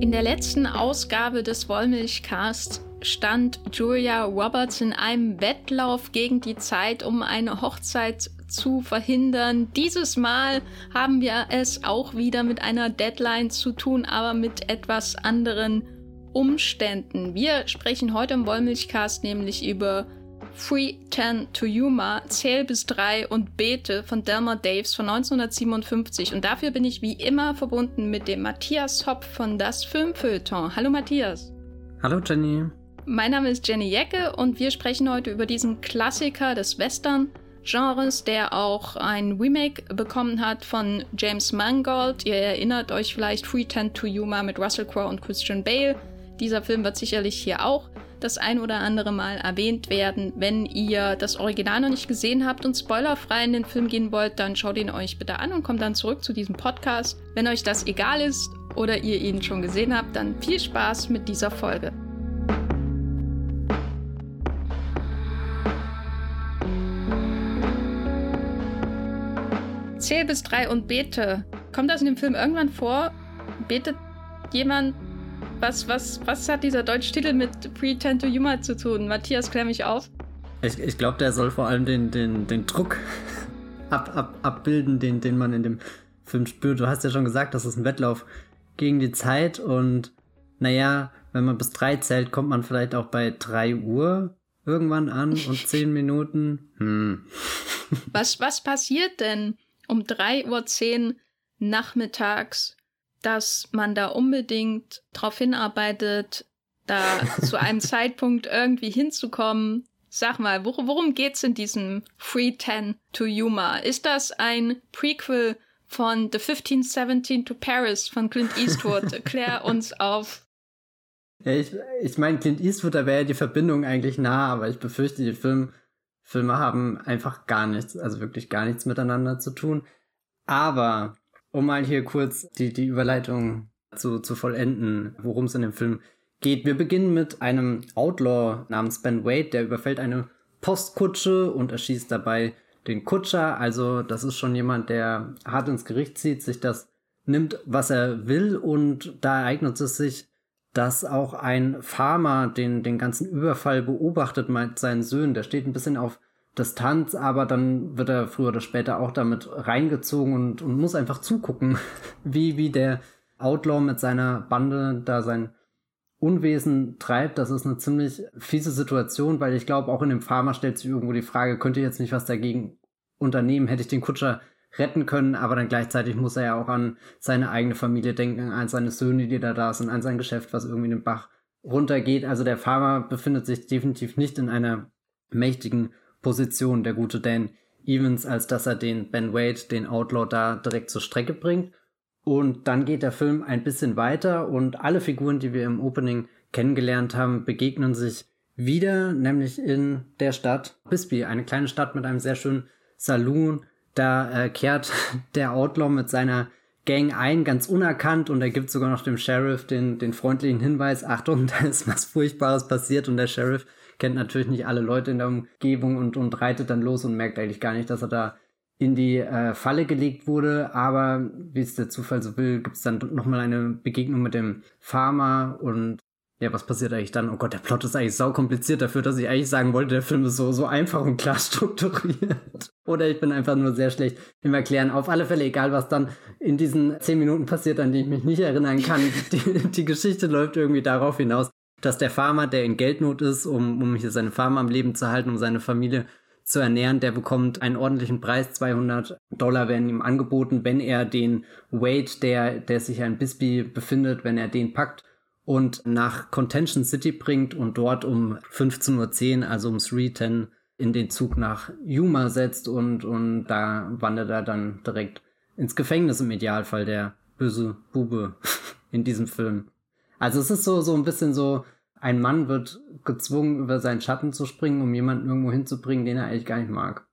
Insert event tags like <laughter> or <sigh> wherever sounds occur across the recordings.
In der letzten Ausgabe des Wollmilchcasts stand Julia Roberts in einem Wettlauf gegen die Zeit, um eine Hochzeit zu verhindern. Dieses Mal haben wir es auch wieder mit einer Deadline zu tun, aber mit etwas anderen Umständen. Wir sprechen heute im Wollmilchcast nämlich über Free Ten to Yuma, Zähl bis drei und Bete von Delmer Daves von 1957. Und dafür bin ich wie immer verbunden mit dem Matthias Hopp von Das Filmfeuilleton. Hallo Matthias. Hallo Jenny. Mein Name ist Jenny Jecke und wir sprechen heute über diesen Klassiker des Western-Genres, der auch ein Remake bekommen hat von James Mangold. Ihr erinnert euch vielleicht Free Ten to Yuma mit Russell Crowe und Christian Bale. Dieser Film wird sicherlich hier auch das ein oder andere Mal erwähnt werden. Wenn ihr das Original noch nicht gesehen habt und spoilerfrei in den Film gehen wollt, dann schaut ihn euch bitte an und kommt dann zurück zu diesem Podcast. Wenn euch das egal ist oder ihr ihn schon gesehen habt, dann viel Spaß mit dieser Folge. Zähl bis drei und bete. Kommt das in dem Film irgendwann vor? Betet jemand was, was, was hat dieser deutsche Titel mit Pretend to Humor zu tun? Matthias, klär mich auf. Ich, ich glaube, der soll vor allem den, den, den Druck <laughs> ab, ab, abbilden, den, den man in dem Film spürt. Du hast ja schon gesagt, das ist ein Wettlauf gegen die Zeit und naja, wenn man bis drei zählt, kommt man vielleicht auch bei drei Uhr irgendwann an und <laughs> zehn Minuten. Hm. Was, was passiert denn um drei Uhr zehn nachmittags dass man da unbedingt darauf hinarbeitet, da <laughs> zu einem Zeitpunkt irgendwie hinzukommen. Sag mal, wor worum geht's in diesem Free Ten to Yuma? Ist das ein Prequel von The 1517 to Paris von Clint Eastwood? <laughs> Klär uns auf. Ja, ich, ich meine, Clint Eastwood, da wäre ja die Verbindung eigentlich nah, aber ich befürchte, die Film, Filme haben einfach gar nichts, also wirklich gar nichts miteinander zu tun. Aber um mal hier kurz die, die Überleitung zu, zu vollenden, worum es in dem Film geht. Wir beginnen mit einem Outlaw namens Ben Wade, der überfällt eine Postkutsche und erschießt dabei den Kutscher. Also das ist schon jemand, der hart ins Gericht zieht, sich das nimmt, was er will und da ereignet es sich, dass auch ein Farmer den, den ganzen Überfall beobachtet mit seinen Söhnen. Der steht ein bisschen auf Distanz, aber dann wird er früher oder später auch damit reingezogen und, und muss einfach zugucken, <laughs> wie, wie der Outlaw mit seiner Bande da sein Unwesen treibt. Das ist eine ziemlich fiese Situation, weil ich glaube, auch in dem Farmer stellt sich irgendwo die Frage, könnte jetzt nicht was dagegen unternehmen, hätte ich den Kutscher retten können, aber dann gleichzeitig muss er ja auch an seine eigene Familie denken, an seine Söhne, die da da sind, an sein Geschäft, was irgendwie in den Bach runtergeht. Also der Farmer befindet sich definitiv nicht in einer mächtigen Position, der gute Dan Evans, als dass er den Ben Wade, den Outlaw, da direkt zur Strecke bringt. Und dann geht der Film ein bisschen weiter und alle Figuren, die wir im Opening kennengelernt haben, begegnen sich wieder, nämlich in der Stadt Bisbee, eine kleine Stadt mit einem sehr schönen Saloon. Da äh, kehrt <laughs> der Outlaw mit seiner Gang ein, ganz unerkannt und er gibt sogar noch dem Sheriff den, den freundlichen Hinweis, Achtung, <laughs> da ist was Furchtbares passiert und der Sheriff kennt natürlich nicht alle Leute in der Umgebung und, und reitet dann los und merkt eigentlich gar nicht, dass er da in die äh, Falle gelegt wurde. Aber wie es der Zufall so will, gibt es dann nochmal eine Begegnung mit dem Farmer und ja, was passiert eigentlich dann? Oh Gott, der Plot ist eigentlich sau kompliziert dafür, dass ich eigentlich sagen wollte, der Film ist so, so einfach und klar <laughs> strukturiert. Oder ich bin einfach nur sehr schlecht im Erklären. Auf alle Fälle, egal was dann in diesen zehn Minuten passiert, an die ich mich nicht erinnern kann. <laughs> Die, die Geschichte läuft irgendwie darauf hinaus, dass der Farmer, der in Geldnot ist, um, um hier seine Farm am Leben zu halten, um seine Familie zu ernähren, der bekommt einen ordentlichen Preis, 200 Dollar werden ihm angeboten, wenn er den Wade, der, der sich ja Bisbee befindet, wenn er den packt und nach Contention City bringt und dort um 15.10 Uhr, also um 3.10 in den Zug nach Yuma setzt und, und da wandert er dann direkt ins Gefängnis im Idealfall, der böse Bube <laughs> in diesem Film. Also es ist so, so ein bisschen so, ein Mann wird gezwungen, über seinen Schatten zu springen, um jemanden irgendwo hinzubringen, den er eigentlich gar nicht mag.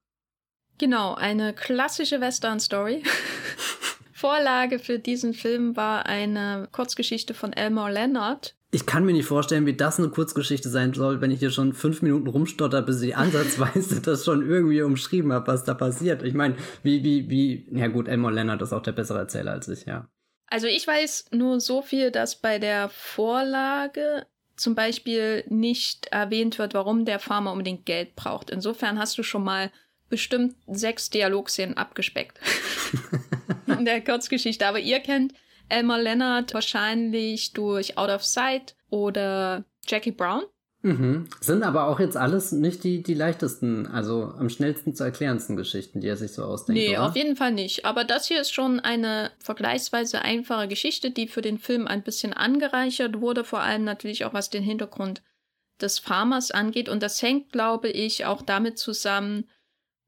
Genau, eine klassische Western-Story. <laughs> Vorlage für diesen Film war eine Kurzgeschichte von Elmore Leonard, ich kann mir nicht vorstellen, wie das eine Kurzgeschichte sein soll, wenn ich hier schon fünf Minuten rumstotter, bis ich ansatzweise <laughs> das schon irgendwie umschrieben habe, was da passiert. Ich meine, wie, wie, wie, ja gut, Elmore Leonard ist auch der bessere Erzähler als ich, ja. Also ich weiß nur so viel, dass bei der Vorlage zum Beispiel nicht erwähnt wird, warum der Farmer unbedingt Geld braucht. Insofern hast du schon mal bestimmt sechs Dialogszenen abgespeckt <laughs> in der Kurzgeschichte. Aber ihr kennt Elmer Leonard wahrscheinlich durch Out of Sight oder Jackie Brown. Mhm. Sind aber auch jetzt alles nicht die, die leichtesten, also am schnellsten zu erklärendsten Geschichten, die er sich so ausdenkt. Nee, oder? auf jeden Fall nicht. Aber das hier ist schon eine vergleichsweise einfache Geschichte, die für den Film ein bisschen angereichert wurde, vor allem natürlich auch was den Hintergrund des Farmers angeht. Und das hängt, glaube ich, auch damit zusammen,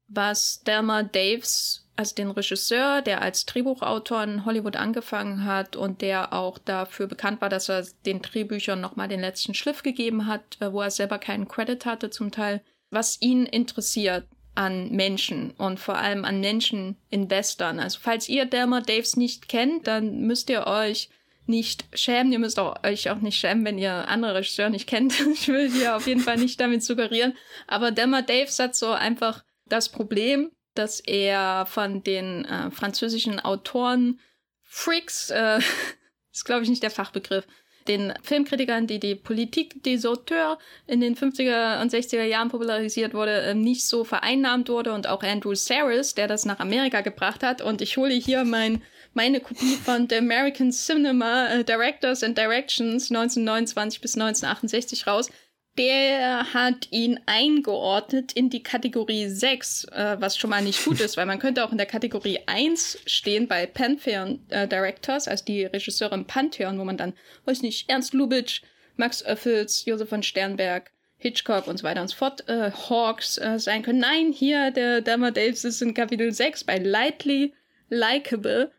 was Delmer Daves also den Regisseur, der als Drehbuchautor in Hollywood angefangen hat und der auch dafür bekannt war, dass er den Drehbüchern nochmal den letzten Schliff gegeben hat, äh, wo er selber keinen Credit hatte zum Teil, was ihn interessiert an Menschen und vor allem an Menschen in Western. Also falls ihr Delmer Daves nicht kennt, dann müsst ihr euch nicht schämen. Ihr müsst auch, euch auch nicht schämen, wenn ihr andere Regisseure nicht kennt. <laughs> ich will hier auf jeden Fall nicht damit suggerieren. Aber Delmer Daves hat so einfach das Problem, dass er von den äh, französischen Autoren Freaks, äh, <laughs> ist glaube ich nicht der Fachbegriff, den Filmkritikern, die die Politik des Auteurs in den 50er und 60er Jahren popularisiert wurde, äh, nicht so vereinnahmt wurde und auch Andrew Saris, der das nach Amerika gebracht hat. Und ich hole hier mein, meine Kopie von The American Cinema äh, Directors and Directions 1929 bis 1968 raus der hat ihn eingeordnet in die Kategorie 6, äh, was schon mal nicht gut ist, weil man könnte auch in der Kategorie 1 stehen bei Pantheon äh, Directors, also die Regisseure im Pantheon, wo man dann, weiß nicht, Ernst Lubitsch, Max Oeffels, Josef von Sternberg, Hitchcock und so weiter und so fort, äh, Hawks äh, sein können. Nein, hier, der Dama Davis ist in Kapitel 6 bei Lightly Likeable,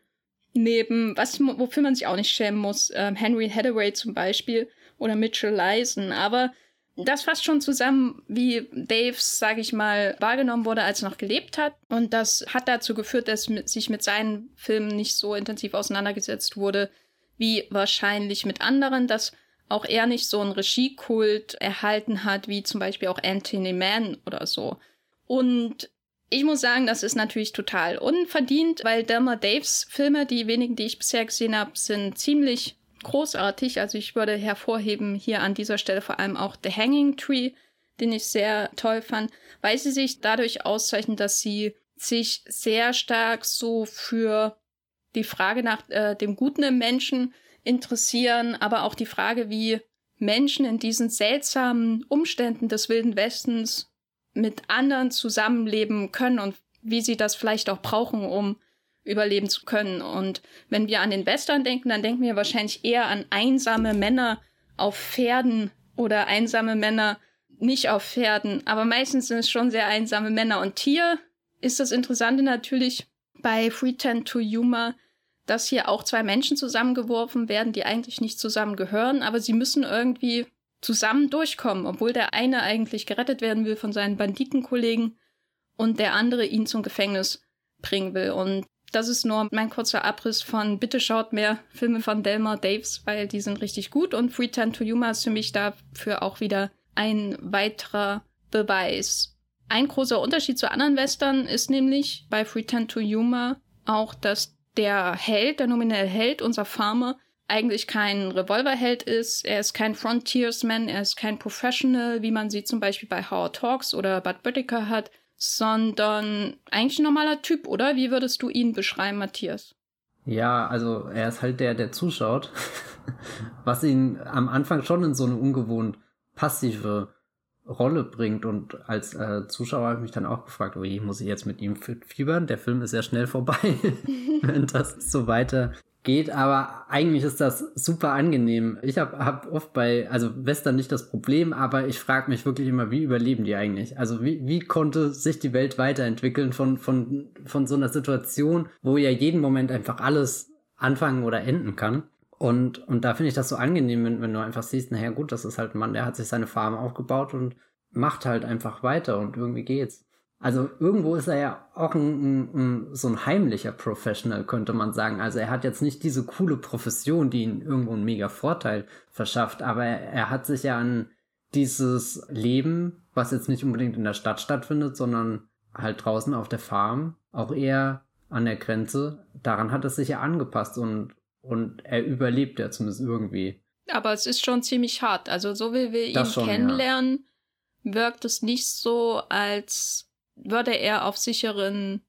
neben, was, wofür man sich auch nicht schämen muss, äh, Henry Hathaway zum Beispiel oder Mitchell Leisen, aber das fasst schon zusammen, wie Daves, sage ich mal, wahrgenommen wurde, als er noch gelebt hat. Und das hat dazu geführt, dass sich mit seinen Filmen nicht so intensiv auseinandergesetzt wurde, wie wahrscheinlich mit anderen, dass auch er nicht so einen Regiekult erhalten hat, wie zum Beispiel auch Anthony Mann oder so. Und ich muss sagen, das ist natürlich total unverdient, weil Delmer Daves Filme, die wenigen, die ich bisher gesehen habe, sind ziemlich großartig. Also ich würde hervorheben hier an dieser Stelle vor allem auch The Hanging Tree, den ich sehr toll fand, weil sie sich dadurch auszeichnen, dass sie sich sehr stark so für die Frage nach äh, dem Guten im Menschen interessieren, aber auch die Frage, wie Menschen in diesen seltsamen Umständen des Wilden Westens mit anderen zusammenleben können und wie sie das vielleicht auch brauchen, um überleben zu können. Und wenn wir an den Western denken, dann denken wir wahrscheinlich eher an einsame Männer auf Pferden oder einsame Männer nicht auf Pferden. Aber meistens sind es schon sehr einsame Männer. Und hier ist das Interessante natürlich bei Free Tend to Humor, dass hier auch zwei Menschen zusammengeworfen werden, die eigentlich nicht zusammengehören, aber sie müssen irgendwie zusammen durchkommen, obwohl der eine eigentlich gerettet werden will von seinen Banditenkollegen und der andere ihn zum Gefängnis bringen will. Und das ist nur mein kurzer Abriss von bitte schaut mehr Filme von Delmar Daves, weil die sind richtig gut. Und Free Time to Yuma ist für mich dafür auch wieder ein weiterer Beweis. Ein großer Unterschied zu anderen Western ist nämlich bei Free Time to Yuma auch, dass der Held, der nominelle Held, unser Farmer, eigentlich kein Revolverheld ist, er ist kein Frontiersman, er ist kein Professional, wie man sie zum Beispiel bei Howard Hawks oder Bud Whittaker hat, sondern eigentlich ein normaler Typ, oder? Wie würdest du ihn beschreiben, Matthias? Ja, also er ist halt der, der zuschaut, <laughs> was ihn am Anfang schon in so eine ungewohnt passive Rolle bringt. Und als äh, Zuschauer habe ich mich dann auch gefragt, oh je, muss ich jetzt mit ihm fiebern? Der Film ist ja schnell vorbei, <laughs> wenn das so weiter geht, aber eigentlich ist das super angenehm. Ich habe hab oft bei, also Western nicht das Problem, aber ich frage mich wirklich immer, wie überleben die eigentlich? Also wie, wie konnte sich die Welt weiterentwickeln von, von, von so einer Situation, wo ja jeden Moment einfach alles anfangen oder enden kann? Und, und da finde ich das so angenehm, wenn, wenn du einfach siehst, naja gut, das ist halt ein Mann, der hat sich seine Farm aufgebaut und macht halt einfach weiter und irgendwie geht's. Also irgendwo ist er ja auch ein, ein, ein, so ein heimlicher Professional, könnte man sagen. Also er hat jetzt nicht diese coole Profession, die ihm irgendwo einen mega Vorteil verschafft, aber er, er hat sich ja an dieses Leben, was jetzt nicht unbedingt in der Stadt stattfindet, sondern halt draußen auf der Farm, auch eher an der Grenze, daran hat es sich ja angepasst und, und er überlebt ja zumindest irgendwie. Aber es ist schon ziemlich hart. Also so wie wir ihn schon, kennenlernen, ja. wirkt es nicht so, als würde er auf sicheren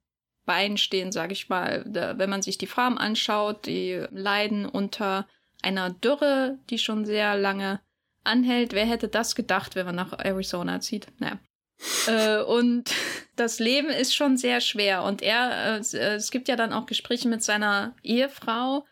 Beinen stehen, sag ich mal. wenn man sich die Farm anschaut, die leiden unter einer Dürre, die schon sehr lange anhält. Wer hätte das gedacht, wenn man nach Arizona zieht? Naja. <laughs> äh, und <laughs> das Leben ist schon sehr schwer. Und er, äh, es gibt ja dann auch Gespräche mit seiner Ehefrau.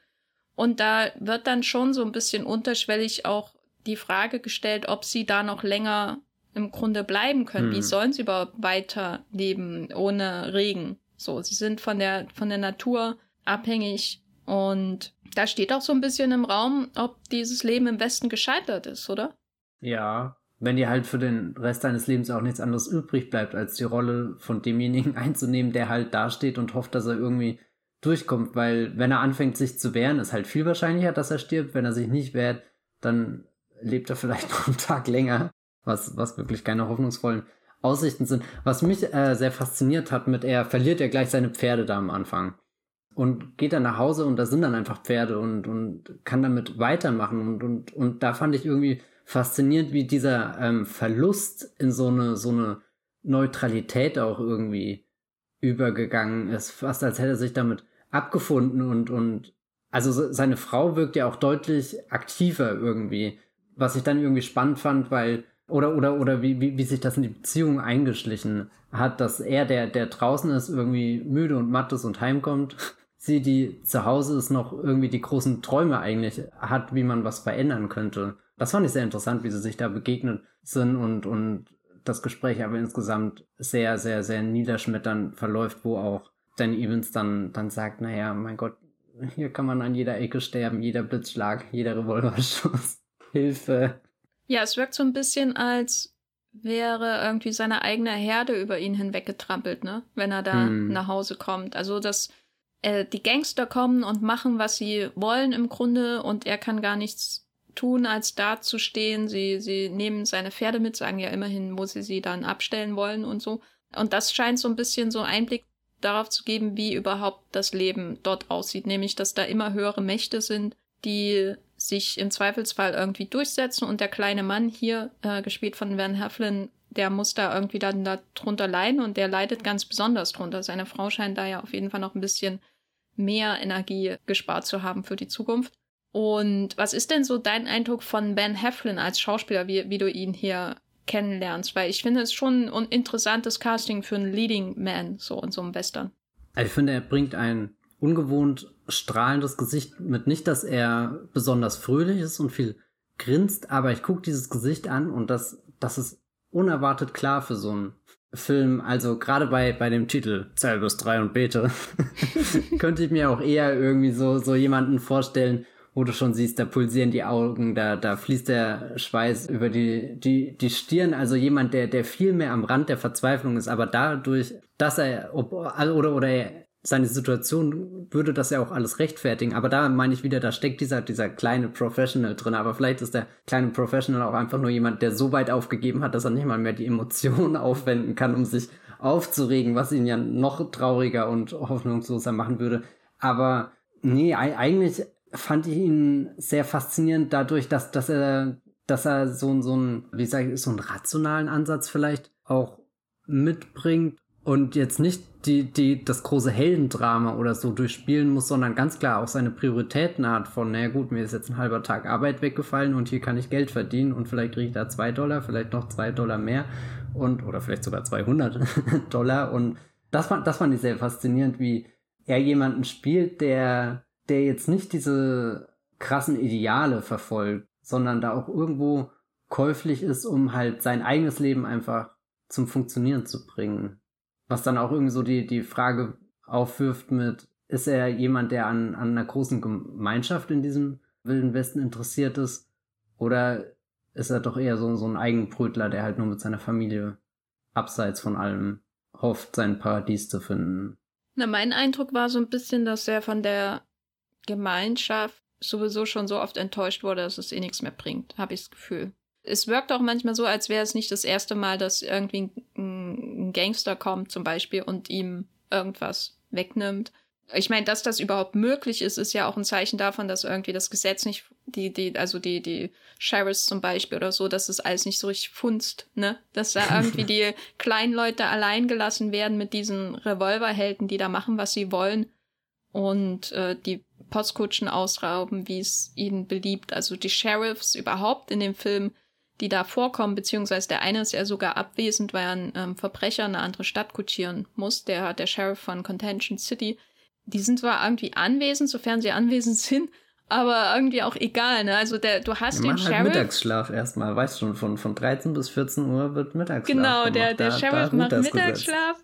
Und da wird dann schon so ein bisschen unterschwellig auch die Frage gestellt, ob sie da noch länger im Grunde bleiben können. Hm. Wie sollen sie überhaupt weiterleben ohne Regen? So, sie sind von der, von der Natur abhängig und da steht auch so ein bisschen im Raum, ob dieses Leben im Westen gescheitert ist, oder? Ja, wenn dir halt für den Rest deines Lebens auch nichts anderes übrig bleibt, als die Rolle von demjenigen <laughs> einzunehmen, der halt dasteht und hofft, dass er irgendwie durchkommt, weil wenn er anfängt, sich zu wehren, ist halt viel wahrscheinlicher, dass er stirbt. Wenn er sich nicht wehrt, dann lebt er vielleicht <laughs> noch einen Tag länger was, was wirklich keine hoffnungsvollen Aussichten sind. Was mich äh, sehr fasziniert hat mit, er verliert ja gleich seine Pferde da am Anfang und geht dann nach Hause und da sind dann einfach Pferde und, und kann damit weitermachen und, und, und da fand ich irgendwie faszinierend, wie dieser ähm, Verlust in so eine, so eine Neutralität auch irgendwie übergegangen ist, fast als hätte er sich damit abgefunden und, und also seine Frau wirkt ja auch deutlich aktiver irgendwie, was ich dann irgendwie spannend fand, weil oder, oder, oder wie, wie, wie sich das in die Beziehung eingeschlichen hat, dass er, der, der draußen ist, irgendwie müde und matt ist und heimkommt, <laughs> sie, die zu Hause ist, noch irgendwie die großen Träume eigentlich hat, wie man was verändern könnte. Das fand ich sehr interessant, wie sie sich da begegnet sind und, und das Gespräch aber insgesamt sehr, sehr, sehr niederschmetternd verläuft, wo auch Danny Evans dann, dann sagt, naja, mein Gott, hier kann man an jeder Ecke sterben, jeder Blitzschlag, jeder Revolverschuss. <laughs> Hilfe. Ja, es wirkt so ein bisschen, als wäre irgendwie seine eigene Herde über ihn hinweggetrampelt, ne? Wenn er da hm. nach Hause kommt. Also, dass äh, die Gangster kommen und machen, was sie wollen im Grunde und er kann gar nichts tun, als da zu stehen. Sie, sie nehmen seine Pferde mit, sagen ja immerhin, wo sie sie dann abstellen wollen und so. Und das scheint so ein bisschen so Einblick darauf zu geben, wie überhaupt das Leben dort aussieht. Nämlich, dass da immer höhere Mächte sind, die sich im Zweifelsfall irgendwie durchsetzen und der kleine Mann hier, äh, gespielt von Van Heflin, der muss da irgendwie dann da drunter leiden und der leidet ganz besonders drunter. Seine Frau scheint da ja auf jeden Fall noch ein bisschen mehr Energie gespart zu haben für die Zukunft. Und was ist denn so dein Eindruck von Ben Heflin als Schauspieler, wie, wie du ihn hier kennenlernst? Weil ich finde es schon ein interessantes Casting für einen Leading Man, so in so einem Western. Also ich finde, er bringt ein ungewohnt strahlendes Gesicht mit. Nicht, dass er besonders fröhlich ist und viel grinst, aber ich gucke dieses Gesicht an und das, das ist unerwartet klar für so einen Film. Also gerade bei, bei dem Titel bis drei und bete <laughs> könnte ich mir auch eher irgendwie so, so jemanden vorstellen, wo du schon siehst, da pulsieren die Augen, da, da fließt der Schweiß über die, die, die Stirn. Also jemand, der, der viel mehr am Rand der Verzweiflung ist, aber dadurch, dass er, ob, oder, oder er seine Situation würde das ja auch alles rechtfertigen. Aber da meine ich wieder, da steckt dieser, dieser kleine Professional drin. Aber vielleicht ist der kleine Professional auch einfach nur jemand, der so weit aufgegeben hat, dass er nicht mal mehr die Emotionen <laughs> aufwenden kann, um sich aufzuregen, was ihn ja noch trauriger und hoffnungsloser machen würde. Aber nee, eigentlich fand ich ihn sehr faszinierend dadurch, dass, dass er, dass er so, so ein, wie sage ich, so einen rationalen Ansatz vielleicht auch mitbringt und jetzt nicht die, die, das große Heldendrama oder so durchspielen muss, sondern ganz klar auch seine Prioritäten hat von, naja gut, mir ist jetzt ein halber Tag Arbeit weggefallen und hier kann ich Geld verdienen und vielleicht kriege ich da zwei Dollar, vielleicht noch zwei Dollar mehr und, oder vielleicht sogar 200 <laughs> Dollar und das fand, das fand ich sehr faszinierend, wie er jemanden spielt, der, der jetzt nicht diese krassen Ideale verfolgt, sondern da auch irgendwo käuflich ist, um halt sein eigenes Leben einfach zum Funktionieren zu bringen. Was dann auch irgendwie so die, die Frage aufwirft mit, ist er jemand, der an, an einer großen Gemeinschaft in diesem Wilden Westen interessiert ist? Oder ist er doch eher so, so ein Eigenbrötler, der halt nur mit seiner Familie abseits von allem hofft, sein Paradies zu finden. Na, mein Eindruck war so ein bisschen, dass er von der Gemeinschaft sowieso schon so oft enttäuscht wurde, dass es eh nichts mehr bringt, habe ich das Gefühl. Es wirkt auch manchmal so, als wäre es nicht das erste Mal, dass irgendwie ein, ein Gangster kommt zum Beispiel und ihm irgendwas wegnimmt. Ich meine, dass das überhaupt möglich ist, ist ja auch ein Zeichen davon, dass irgendwie das Gesetz nicht, die, die, also die, die Sheriffs zum Beispiel oder so, dass das alles nicht so richtig funzt, ne? Dass da <laughs> irgendwie die kleinen Leute allein gelassen werden mit diesen Revolverhelden, die da machen, was sie wollen und äh, die Postkutschen ausrauben, wie es ihnen beliebt. Also die Sheriffs überhaupt in dem Film, die da vorkommen, beziehungsweise der eine ist ja sogar abwesend, weil er ein ähm, Verbrecher in eine andere Stadt kutschieren muss, der, der Sheriff von Contention City. Die sind zwar irgendwie anwesend, sofern sie anwesend <laughs> sind, aber irgendwie auch egal, ne? Also der, du hast Wir den Sheriff. Halt Mittagsschlaf erstmal, weißt du schon, von, von 13 bis 14 Uhr wird Mittagsschlaf. Genau, gemacht. der, der da, Sheriff da macht Mittagsschlaf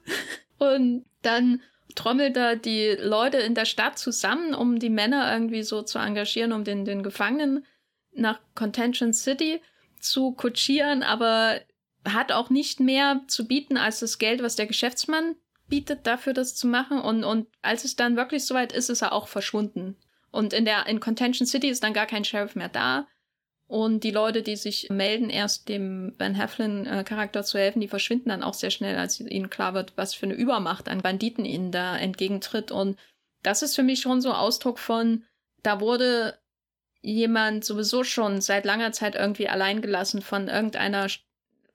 und dann trommelt da die Leute in der Stadt zusammen, um die Männer irgendwie so zu engagieren, um den, den Gefangenen nach Contention City zu kutschieren, aber hat auch nicht mehr zu bieten als das Geld, was der Geschäftsmann bietet, dafür das zu machen. Und, und als es dann wirklich soweit ist, ist er auch verschwunden. Und in der in Contention City ist dann gar kein Sheriff mehr da. Und die Leute, die sich melden, erst dem Van Heflin-Charakter zu helfen, die verschwinden dann auch sehr schnell, als ihnen klar wird, was für eine Übermacht an Banditen ihnen da entgegentritt. Und das ist für mich schon so Ausdruck von, da wurde jemand sowieso schon seit langer Zeit irgendwie allein gelassen von irgendeiner,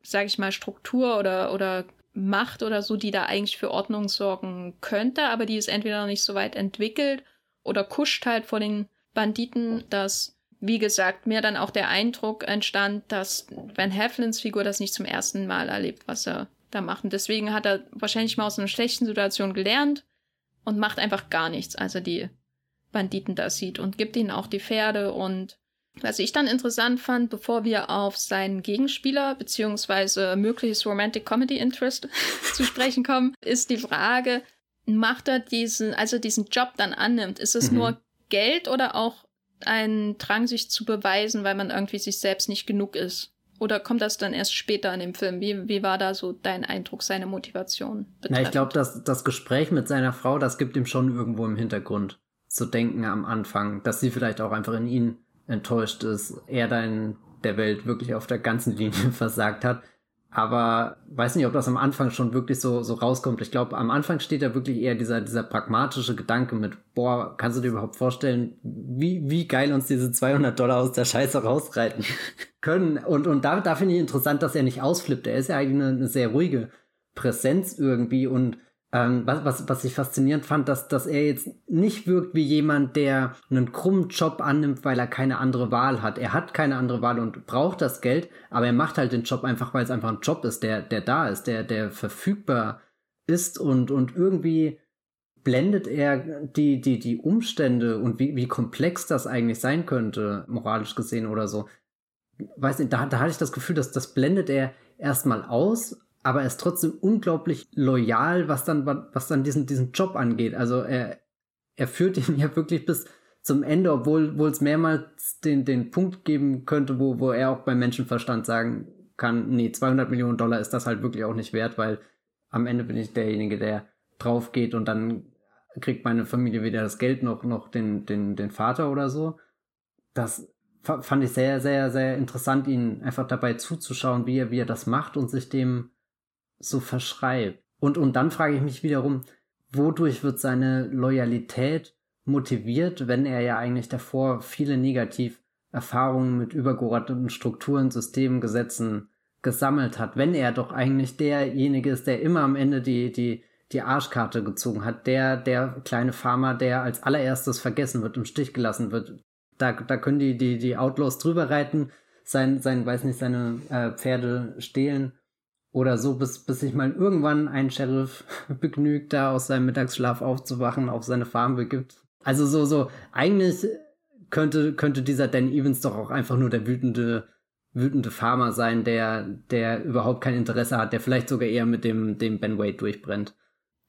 sag ich mal, Struktur oder, oder Macht oder so, die da eigentlich für Ordnung sorgen könnte, aber die ist entweder noch nicht so weit entwickelt oder kuscht halt vor den Banditen, dass, wie gesagt, mir dann auch der Eindruck entstand, dass Van Heflins Figur das nicht zum ersten Mal erlebt, was er da macht. Und deswegen hat er wahrscheinlich mal aus einer schlechten Situation gelernt und macht einfach gar nichts, als er die Banditen da sieht und gibt ihnen auch die Pferde und was ich dann interessant fand, bevor wir auf seinen Gegenspieler beziehungsweise mögliches Romantic Comedy Interest <laughs> zu sprechen kommen, ist die Frage, macht er diesen, also diesen Job dann annimmt, ist es mhm. nur Geld oder auch ein Drang, sich zu beweisen, weil man irgendwie sich selbst nicht genug ist? Oder kommt das dann erst später in dem Film? Wie, wie war da so dein Eindruck, seine Motivation? Betreffend? Na, ich glaube, dass das Gespräch mit seiner Frau, das gibt ihm schon irgendwo im Hintergrund zu denken am Anfang, dass sie vielleicht auch einfach in ihn enttäuscht ist, er da in der Welt wirklich auf der ganzen Linie <laughs> versagt hat. Aber weiß nicht, ob das am Anfang schon wirklich so, so rauskommt. Ich glaube, am Anfang steht da wirklich eher dieser, dieser pragmatische Gedanke mit, boah, kannst du dir überhaupt vorstellen, wie, wie geil uns diese 200 Dollar aus der Scheiße rausreiten <laughs> können. Und, und da, da finde ich interessant, dass er nicht ausflippt. Er ist ja eigentlich eine, eine sehr ruhige Präsenz irgendwie und ähm, was, was, was ich faszinierend fand, dass, dass er jetzt nicht wirkt wie jemand, der einen krummen Job annimmt, weil er keine andere Wahl hat. Er hat keine andere Wahl und braucht das Geld, aber er macht halt den Job einfach, weil es einfach ein Job ist, der, der da ist, der, der verfügbar ist und, und irgendwie blendet er die, die, die Umstände und wie, wie komplex das eigentlich sein könnte, moralisch gesehen oder so. Weiß nicht, da, da hatte ich das Gefühl, dass das blendet er erstmal aus aber er ist trotzdem unglaublich loyal, was dann, was dann diesen, diesen Job angeht. Also er, er führt ihn <laughs> ja wirklich bis zum Ende, obwohl es mehrmals den, den Punkt geben könnte, wo, wo er auch beim Menschenverstand sagen kann, nee, 200 Millionen Dollar ist das halt wirklich auch nicht wert, weil am Ende bin ich derjenige, der drauf geht und dann kriegt meine Familie weder das Geld noch, noch den, den, den Vater oder so. Das fand ich sehr, sehr, sehr interessant, ihn einfach dabei zuzuschauen, wie er, wie er das macht und sich dem so verschreibt. Und, und dann frage ich mich wiederum, wodurch wird seine Loyalität motiviert, wenn er ja eigentlich davor viele Negativerfahrungen mit übergeordneten Strukturen, Systemen, Gesetzen gesammelt hat, wenn er doch eigentlich derjenige ist, der immer am Ende die, die, die Arschkarte gezogen hat, der, der kleine Farmer, der als allererstes vergessen wird, im Stich gelassen wird. Da, da können die, die, die Outlaws drüber reiten, sein, sein, weiß nicht, seine äh, Pferde stehlen oder so, bis, bis sich mal irgendwann ein Sheriff <laughs> begnügt, da aus seinem Mittagsschlaf aufzuwachen, auf seine Farm begibt. Also so, so, eigentlich könnte, könnte dieser Dan Evans doch auch einfach nur der wütende, wütende Farmer sein, der, der überhaupt kein Interesse hat, der vielleicht sogar eher mit dem, dem Ben Wade durchbrennt.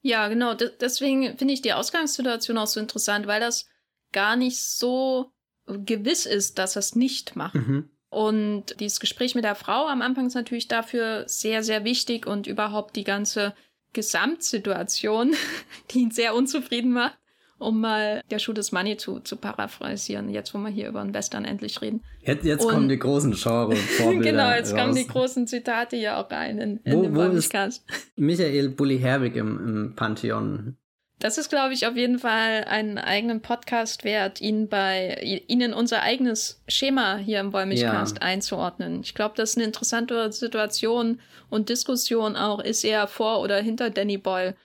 Ja, genau. D deswegen finde ich die Ausgangssituation auch so interessant, weil das gar nicht so gewiss ist, dass er es nicht macht. Mhm. Und dieses Gespräch mit der Frau am Anfang ist natürlich dafür sehr, sehr wichtig und überhaupt die ganze Gesamtsituation, <laughs> die ihn sehr unzufrieden macht, um mal der Schuh des Manitou zu paraphrasieren, jetzt wo wir hier über den Western endlich reden. Jetzt, jetzt kommen die großen genre <laughs> Genau, jetzt raus. kommen die großen Zitate hier auch rein in, in wo, den wo ist <laughs> Michael Bulli Herbig im, im Pantheon das ist, glaube ich, auf jeden Fall einen eigenen Podcast wert, ihn bei ihn in unser eigenes Schema hier im Wollmilchcast ja. einzuordnen. Ich glaube, das ist eine interessante Situation und Diskussion auch. Ist er vor oder hinter Danny Boyle?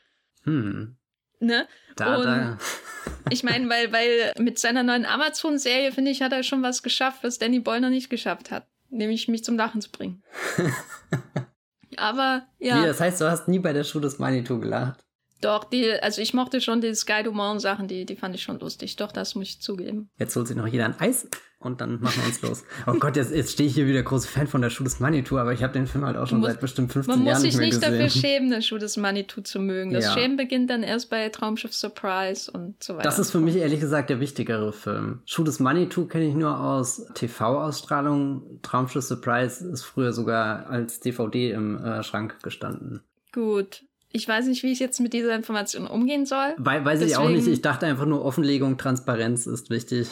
Hm. Ne? Da, und da. <laughs> ich meine, weil, weil mit seiner neuen Amazon-Serie, finde ich, hat er schon was geschafft, was Danny Boyle noch nicht geschafft hat. Nämlich mich zum Lachen zu bringen. <laughs> Aber ja. Wie, das heißt, du hast nie bei der Schuh des Manitou gelacht? Doch, die, also ich mochte schon die Sky Dumont Sachen, die, die fand ich schon lustig. Doch, das muss ich zugeben. Jetzt holt sich noch jeder ein Eis und dann machen wir uns los. Oh Gott, jetzt, jetzt stehe ich hier wieder großer Fan von der Schuh des Manitou, aber ich habe den Film halt auch schon muss, seit bestimmt 15 Jahren nicht gesehen. Man muss sich nicht dafür schämen, den Schuh des Manitou zu mögen. Das ja. Schämen beginnt dann erst bei Traumschiff Surprise und so weiter. Das ist für mich ehrlich gesagt der wichtigere Film. Schuh des Manitou kenne ich nur aus TV-Ausstrahlungen. Traumschiff Surprise ist früher sogar als DVD im äh, Schrank gestanden. Gut, ich weiß nicht, wie ich jetzt mit dieser Information umgehen soll. Weil, weiß Deswegen, ich auch nicht. Ich dachte einfach nur, Offenlegung, Transparenz ist wichtig.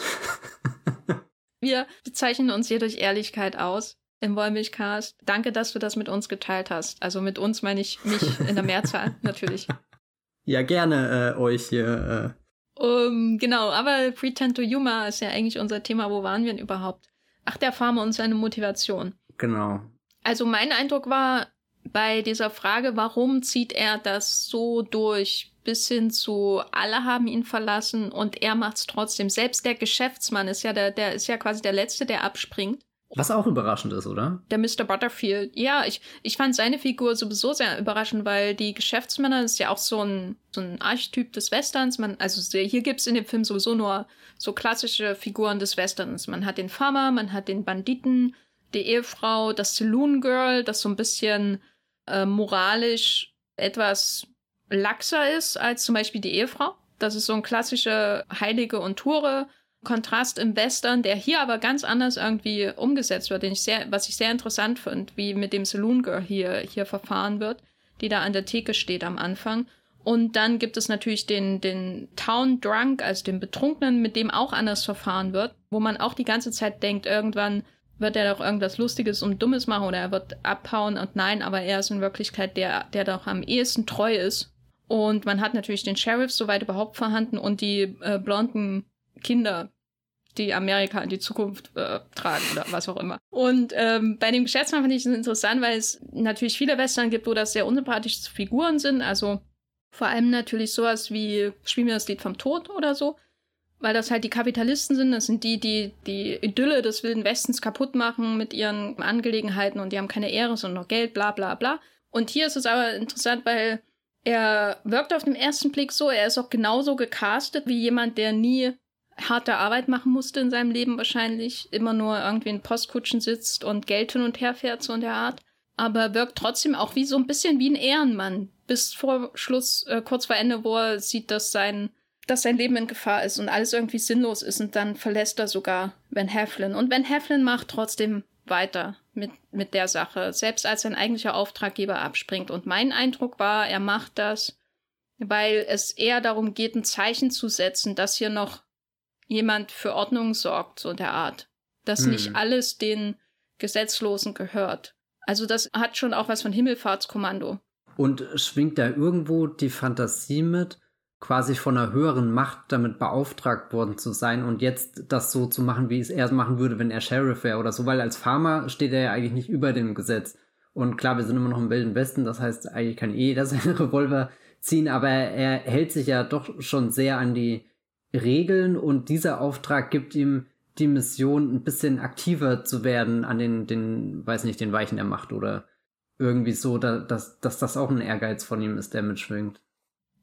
<laughs> wir bezeichnen uns hier durch Ehrlichkeit aus im Wollmilchcast. Danke, dass du das mit uns geteilt hast. Also mit uns meine ich mich in der Mehrzahl, <laughs> natürlich. Ja, gerne äh, euch hier. Äh. Um, genau, aber Pretend to Humor ist ja eigentlich unser Thema. Wo waren wir denn überhaupt? Ach, der Farmer und seine Motivation. Genau. Also mein Eindruck war, bei dieser Frage, warum zieht er das so durch, bis hin zu alle haben ihn verlassen und er macht's trotzdem. Selbst der Geschäftsmann ist ja der, der ist ja quasi der Letzte, der abspringt. Was auch überraschend ist, oder? Der Mr. Butterfield. Ja, ich, ich fand seine Figur sowieso sehr überraschend, weil die Geschäftsmänner ist ja auch so ein, so ein Archetyp des Westerns. Man, also hier gibt's in dem Film sowieso nur so klassische Figuren des Westerns. Man hat den Farmer, man hat den Banditen, die Ehefrau, das Saloon Girl, das so ein bisschen äh, moralisch etwas laxer ist als zum Beispiel die Ehefrau. Das ist so ein klassischer Heilige und Ture Kontrast im Western, der hier aber ganz anders irgendwie umgesetzt wird, den ich sehr, was ich sehr interessant finde, wie mit dem Saloon Girl hier, hier verfahren wird, die da an der Theke steht am Anfang. Und dann gibt es natürlich den, den Town Drunk, also den Betrunkenen, mit dem auch anders verfahren wird, wo man auch die ganze Zeit denkt, irgendwann wird er doch irgendwas Lustiges und Dummes machen oder er wird abhauen und nein, aber er ist in Wirklichkeit der, der doch am ehesten treu ist. Und man hat natürlich den Sheriff soweit überhaupt vorhanden und die äh, blonden Kinder, die Amerika in die Zukunft äh, tragen oder was auch immer. Und ähm, bei dem Geschäftsmann finde ich es interessant, weil es natürlich viele Western gibt, wo das sehr unsympathische Figuren sind. Also vor allem natürlich sowas wie Spiel mir das Lied vom Tod oder so weil das halt die Kapitalisten sind, das sind die, die die Idylle des Wilden Westens kaputt machen mit ihren Angelegenheiten und die haben keine Ehre, sondern noch Geld, bla bla bla. Und hier ist es aber interessant, weil er wirkt auf den ersten Blick so, er ist auch genauso gecastet wie jemand, der nie harte Arbeit machen musste in seinem Leben wahrscheinlich, immer nur irgendwie in Postkutschen sitzt und Geld hin und her fährt, so in der Art. Aber wirkt trotzdem auch wie so ein bisschen wie ein Ehrenmann. Bis vor Schluss, äh, kurz vor Ende, wo er sieht, dass sein dass sein Leben in Gefahr ist und alles irgendwie sinnlos ist und dann verlässt er sogar Van Heflin. Und Van Heflin macht trotzdem weiter mit, mit der Sache, selbst als sein eigentlicher Auftraggeber abspringt. Und mein Eindruck war, er macht das, weil es eher darum geht, ein Zeichen zu setzen, dass hier noch jemand für Ordnung sorgt, so der Art. Dass hm. nicht alles den Gesetzlosen gehört. Also das hat schon auch was von Himmelfahrtskommando. Und schwingt da irgendwo die Fantasie mit, quasi von einer höheren Macht damit beauftragt worden zu sein und jetzt das so zu machen, wie es er machen würde, wenn er Sheriff wäre oder so, weil als Farmer steht er ja eigentlich nicht über dem Gesetz. Und klar, wir sind immer noch im Wilden Westen, das heißt, eigentlich kann eh jeder <laughs> seinen Revolver ziehen, aber er hält sich ja doch schon sehr an die Regeln und dieser Auftrag gibt ihm die Mission, ein bisschen aktiver zu werden an den, den, weiß nicht, den Weichen der Macht oder irgendwie so, dass, dass das auch ein Ehrgeiz von ihm ist, der mitschwingt.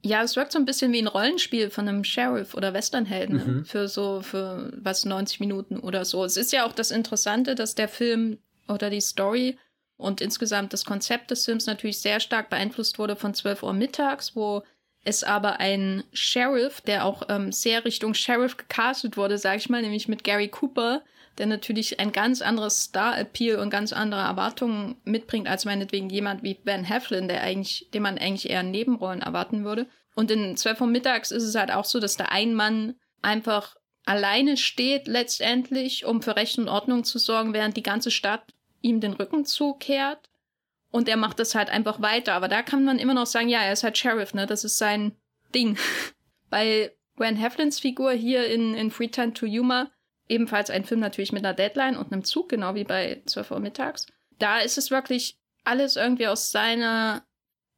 Ja, es wirkt so ein bisschen wie ein Rollenspiel von einem Sheriff oder Westernhelden mhm. für so, für was, 90 Minuten oder so. Es ist ja auch das Interessante, dass der Film oder die Story und insgesamt das Konzept des Films natürlich sehr stark beeinflusst wurde von 12 Uhr mittags, wo es aber ein Sheriff, der auch ähm, sehr Richtung Sheriff gecastet wurde, sag ich mal, nämlich mit Gary Cooper der natürlich ein ganz anderes Star-Appeal und ganz andere Erwartungen mitbringt, als meinetwegen jemand wie Ben Heflin, der eigentlich, dem man eigentlich eher Nebenrollen erwarten würde. Und in 12 Uhr mittags ist es halt auch so, dass der ein Mann einfach alleine steht letztendlich, um für Recht und Ordnung zu sorgen, während die ganze Stadt ihm den Rücken zukehrt. Und er macht das halt einfach weiter. Aber da kann man immer noch sagen, ja, er ist halt Sheriff, ne? Das ist sein Ding. <laughs> Bei Gwen Heflins Figur hier in, in Free Time to Humor, ebenfalls ein Film natürlich mit einer Deadline und einem Zug, genau wie bei 12 Uhr mittags. Da ist es wirklich alles irgendwie aus seiner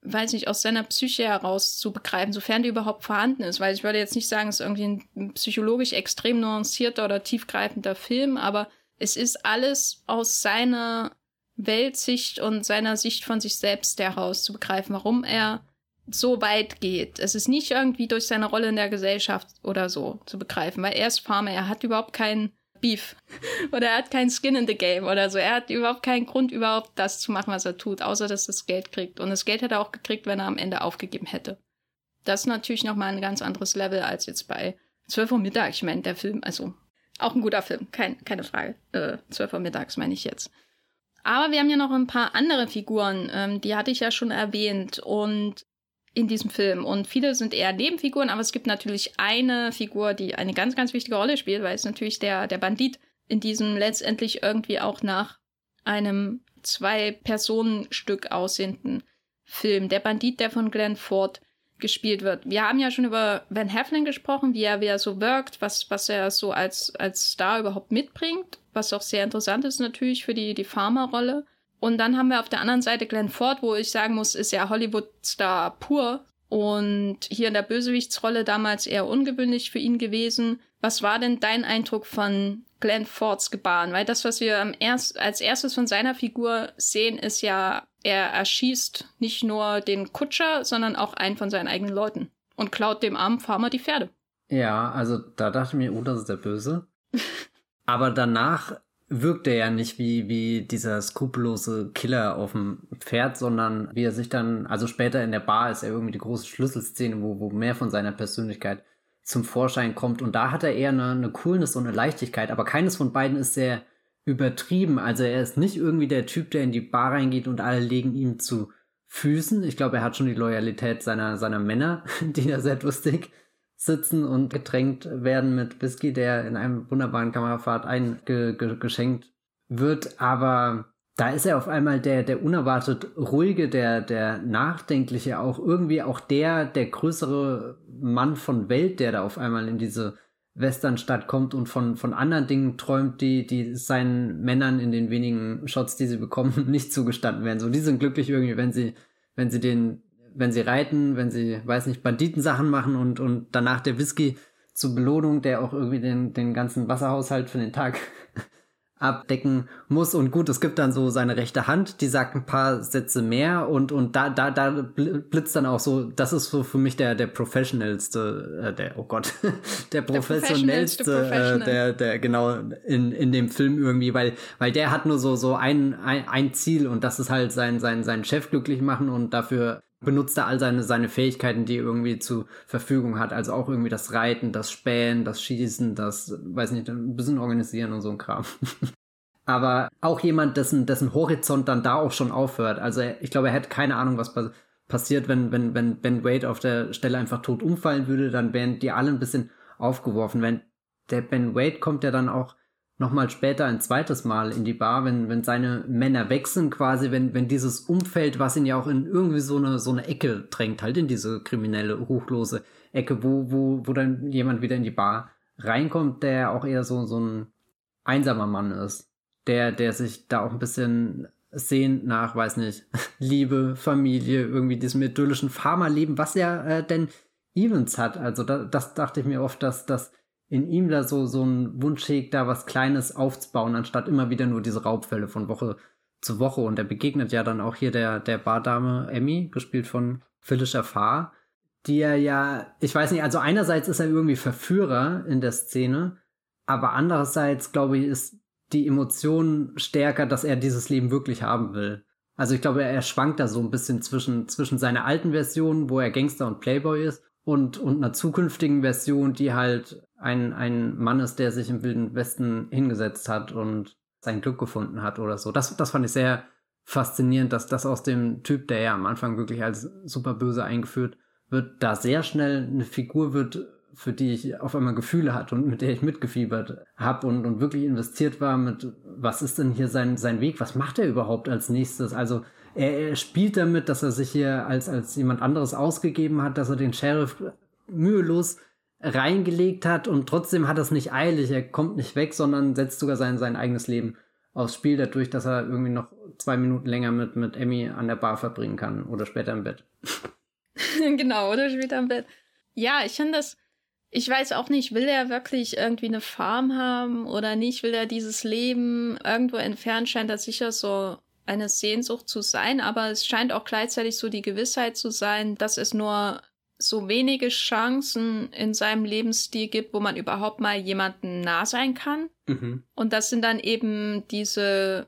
weiß nicht, aus seiner Psyche heraus zu begreifen, sofern die überhaupt vorhanden ist. Weil ich würde jetzt nicht sagen, es ist irgendwie ein psychologisch extrem nuancierter oder tiefgreifender Film, aber es ist alles aus seiner Weltsicht und seiner Sicht von sich selbst heraus zu begreifen, warum er so weit geht. Es ist nicht irgendwie durch seine Rolle in der Gesellschaft oder so zu begreifen, weil er ist Farmer, er hat überhaupt keinen Beef. <laughs> oder er hat keinen Skin in the Game oder so. Er hat überhaupt keinen Grund, überhaupt das zu machen, was er tut, außer dass er das Geld kriegt. Und das Geld hätte er auch gekriegt, wenn er am Ende aufgegeben hätte. Das ist natürlich nochmal ein ganz anderes Level als jetzt bei 12 Uhr Mittag. Ich meine, der Film, also auch ein guter Film, kein, keine Frage. Äh, 12 Uhr mittags meine ich jetzt. Aber wir haben ja noch ein paar andere Figuren, ähm, die hatte ich ja schon erwähnt. Und in diesem Film. Und viele sind eher Nebenfiguren, aber es gibt natürlich eine Figur, die eine ganz, ganz wichtige Rolle spielt, weil es natürlich der, der Bandit in diesem letztendlich irgendwie auch nach einem Zwei-Personen-Stück aussehenden Film. Der Bandit, der von Glenn Ford gespielt wird. Wir haben ja schon über Van Heflin gesprochen, wie er, wie er so wirkt, was, was er so als, als Star überhaupt mitbringt, was auch sehr interessant ist natürlich für die, die Farmer-Rolle. Und dann haben wir auf der anderen Seite Glenn Ford, wo ich sagen muss, ist ja Hollywood-Star pur. Und hier in der Bösewichtsrolle damals eher ungewöhnlich für ihn gewesen. Was war denn dein Eindruck von Glenn Fords Gebaren? Weil das, was wir erst, als erstes von seiner Figur sehen, ist ja, er erschießt nicht nur den Kutscher, sondern auch einen von seinen eigenen Leuten und klaut dem armen Farmer die Pferde. Ja, also da dachte ich mir, oh, das ist der Böse. <laughs> Aber danach wirkt er ja nicht wie, wie dieser skrupellose Killer auf dem Pferd, sondern wie er sich dann, also später in der Bar ist er irgendwie die große Schlüsselszene, wo, wo mehr von seiner Persönlichkeit zum Vorschein kommt. Und da hat er eher eine, eine Coolness und eine Leichtigkeit, aber keines von beiden ist sehr übertrieben. Also er ist nicht irgendwie der Typ, der in die Bar reingeht und alle legen ihm zu Füßen. Ich glaube, er hat schon die Loyalität seiner, seiner Männer, <laughs> die da sehr lustig sitzen und getränkt werden mit Whisky, der in einem wunderbaren Kamerafahrt eingeschenkt wird. Aber da ist er auf einmal der, der unerwartet ruhige, der, der nachdenkliche, auch irgendwie auch der, der größere Mann von Welt, der da auf einmal in diese Westernstadt kommt und von, von anderen Dingen träumt, die, die seinen Männern in den wenigen Shots, die sie bekommen, <laughs> nicht zugestanden werden. So, die sind glücklich irgendwie, wenn sie, wenn sie den wenn sie reiten, wenn sie, weiß nicht, Banditensachen machen und, und danach der Whisky zur Belohnung, der auch irgendwie den, den ganzen Wasserhaushalt für den Tag <laughs> abdecken muss. Und gut, es gibt dann so seine rechte Hand, die sagt ein paar Sätze mehr und, und da, da, da blitzt dann auch so, das ist so für mich der, der professionellste, äh, der, oh Gott, <laughs> der professionellste, der, äh, der, der, genau, in, in dem Film irgendwie, weil, weil der hat nur so, so ein, ein, ein Ziel und das ist halt sein, sein, seinen Chef glücklich machen und dafür benutzt er all seine, seine Fähigkeiten, die er irgendwie zur Verfügung hat. Also auch irgendwie das Reiten, das Spähen, das Schießen, das, weiß nicht, ein bisschen organisieren und so ein Kram. <laughs> Aber auch jemand, dessen, dessen Horizont dann da auch schon aufhört. Also er, ich glaube, er hätte keine Ahnung, was passiert, wenn, wenn, wenn Ben Wade auf der Stelle einfach tot umfallen würde, dann wären die alle ein bisschen aufgeworfen. Wenn der Ben Wade kommt ja dann auch nochmal später ein zweites Mal in die Bar, wenn, wenn seine Männer wechseln, quasi, wenn, wenn dieses Umfeld, was ihn ja auch in irgendwie so eine, so eine Ecke drängt, halt in diese kriminelle, ruchlose Ecke, wo, wo, wo dann jemand wieder in die Bar reinkommt, der auch eher so, so ein einsamer Mann ist. Der, der sich da auch ein bisschen sehnt nach, weiß nicht, <laughs> Liebe, Familie, irgendwie diesem idyllischen Farmerleben, was ja äh, denn Evans hat. Also da, das dachte ich mir oft, dass, dass in ihm da so, so ein Wunsch hegt, da was Kleines aufzubauen, anstatt immer wieder nur diese Raubfälle von Woche zu Woche. Und er begegnet ja dann auch hier der, der Bardame Emmy, gespielt von Felicia Farr, die er ja, ich weiß nicht, also einerseits ist er irgendwie Verführer in der Szene, aber andererseits, glaube ich, ist die Emotion stärker, dass er dieses Leben wirklich haben will. Also ich glaube, er, er schwankt da so ein bisschen zwischen, zwischen seiner alten Version, wo er Gangster und Playboy ist, und, und einer zukünftigen Version, die halt ein, ein Mann ist, der sich im Wilden Westen hingesetzt hat und sein Glück gefunden hat oder so. Das, das fand ich sehr faszinierend, dass das aus dem Typ, der ja am Anfang wirklich als super böse eingeführt wird, da sehr schnell eine Figur wird, für die ich auf einmal Gefühle hatte und mit der ich mitgefiebert habe und, und wirklich investiert war mit, was ist denn hier sein, sein Weg, was macht er überhaupt als nächstes? Also er, er spielt damit, dass er sich hier als, als jemand anderes ausgegeben hat, dass er den Sheriff mühelos reingelegt hat und trotzdem hat er es nicht eilig. Er kommt nicht weg, sondern setzt sogar sein, sein eigenes Leben aufs Spiel, dadurch, dass er irgendwie noch zwei Minuten länger mit, mit Emmy an der Bar verbringen kann oder später im Bett. <laughs> genau, oder später im Bett. Ja, ich finde das, ich weiß auch nicht, will er wirklich irgendwie eine Farm haben oder nicht? Will er dieses Leben irgendwo entfernt? Scheint das sicher so eine Sehnsucht zu sein, aber es scheint auch gleichzeitig so die Gewissheit zu sein, dass es nur so wenige Chancen in seinem Lebensstil gibt, wo man überhaupt mal jemanden nah sein kann. Mhm. Und das sind dann eben diese,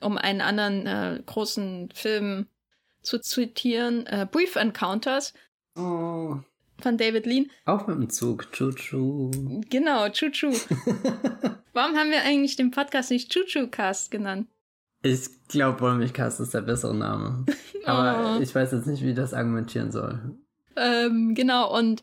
um einen anderen äh, großen Film zu zitieren, äh, Brief Encounters oh. von David Lean. Auch mit dem Zug, Chuchu. Genau, Chuchu. <laughs> Warum haben wir eigentlich den Podcast nicht Chuchu-Cast genannt? Ich glaube, Wollmilchcast ist der bessere Name. <laughs> Aber oh. ich weiß jetzt nicht, wie ich das argumentieren soll. Ähm, genau, und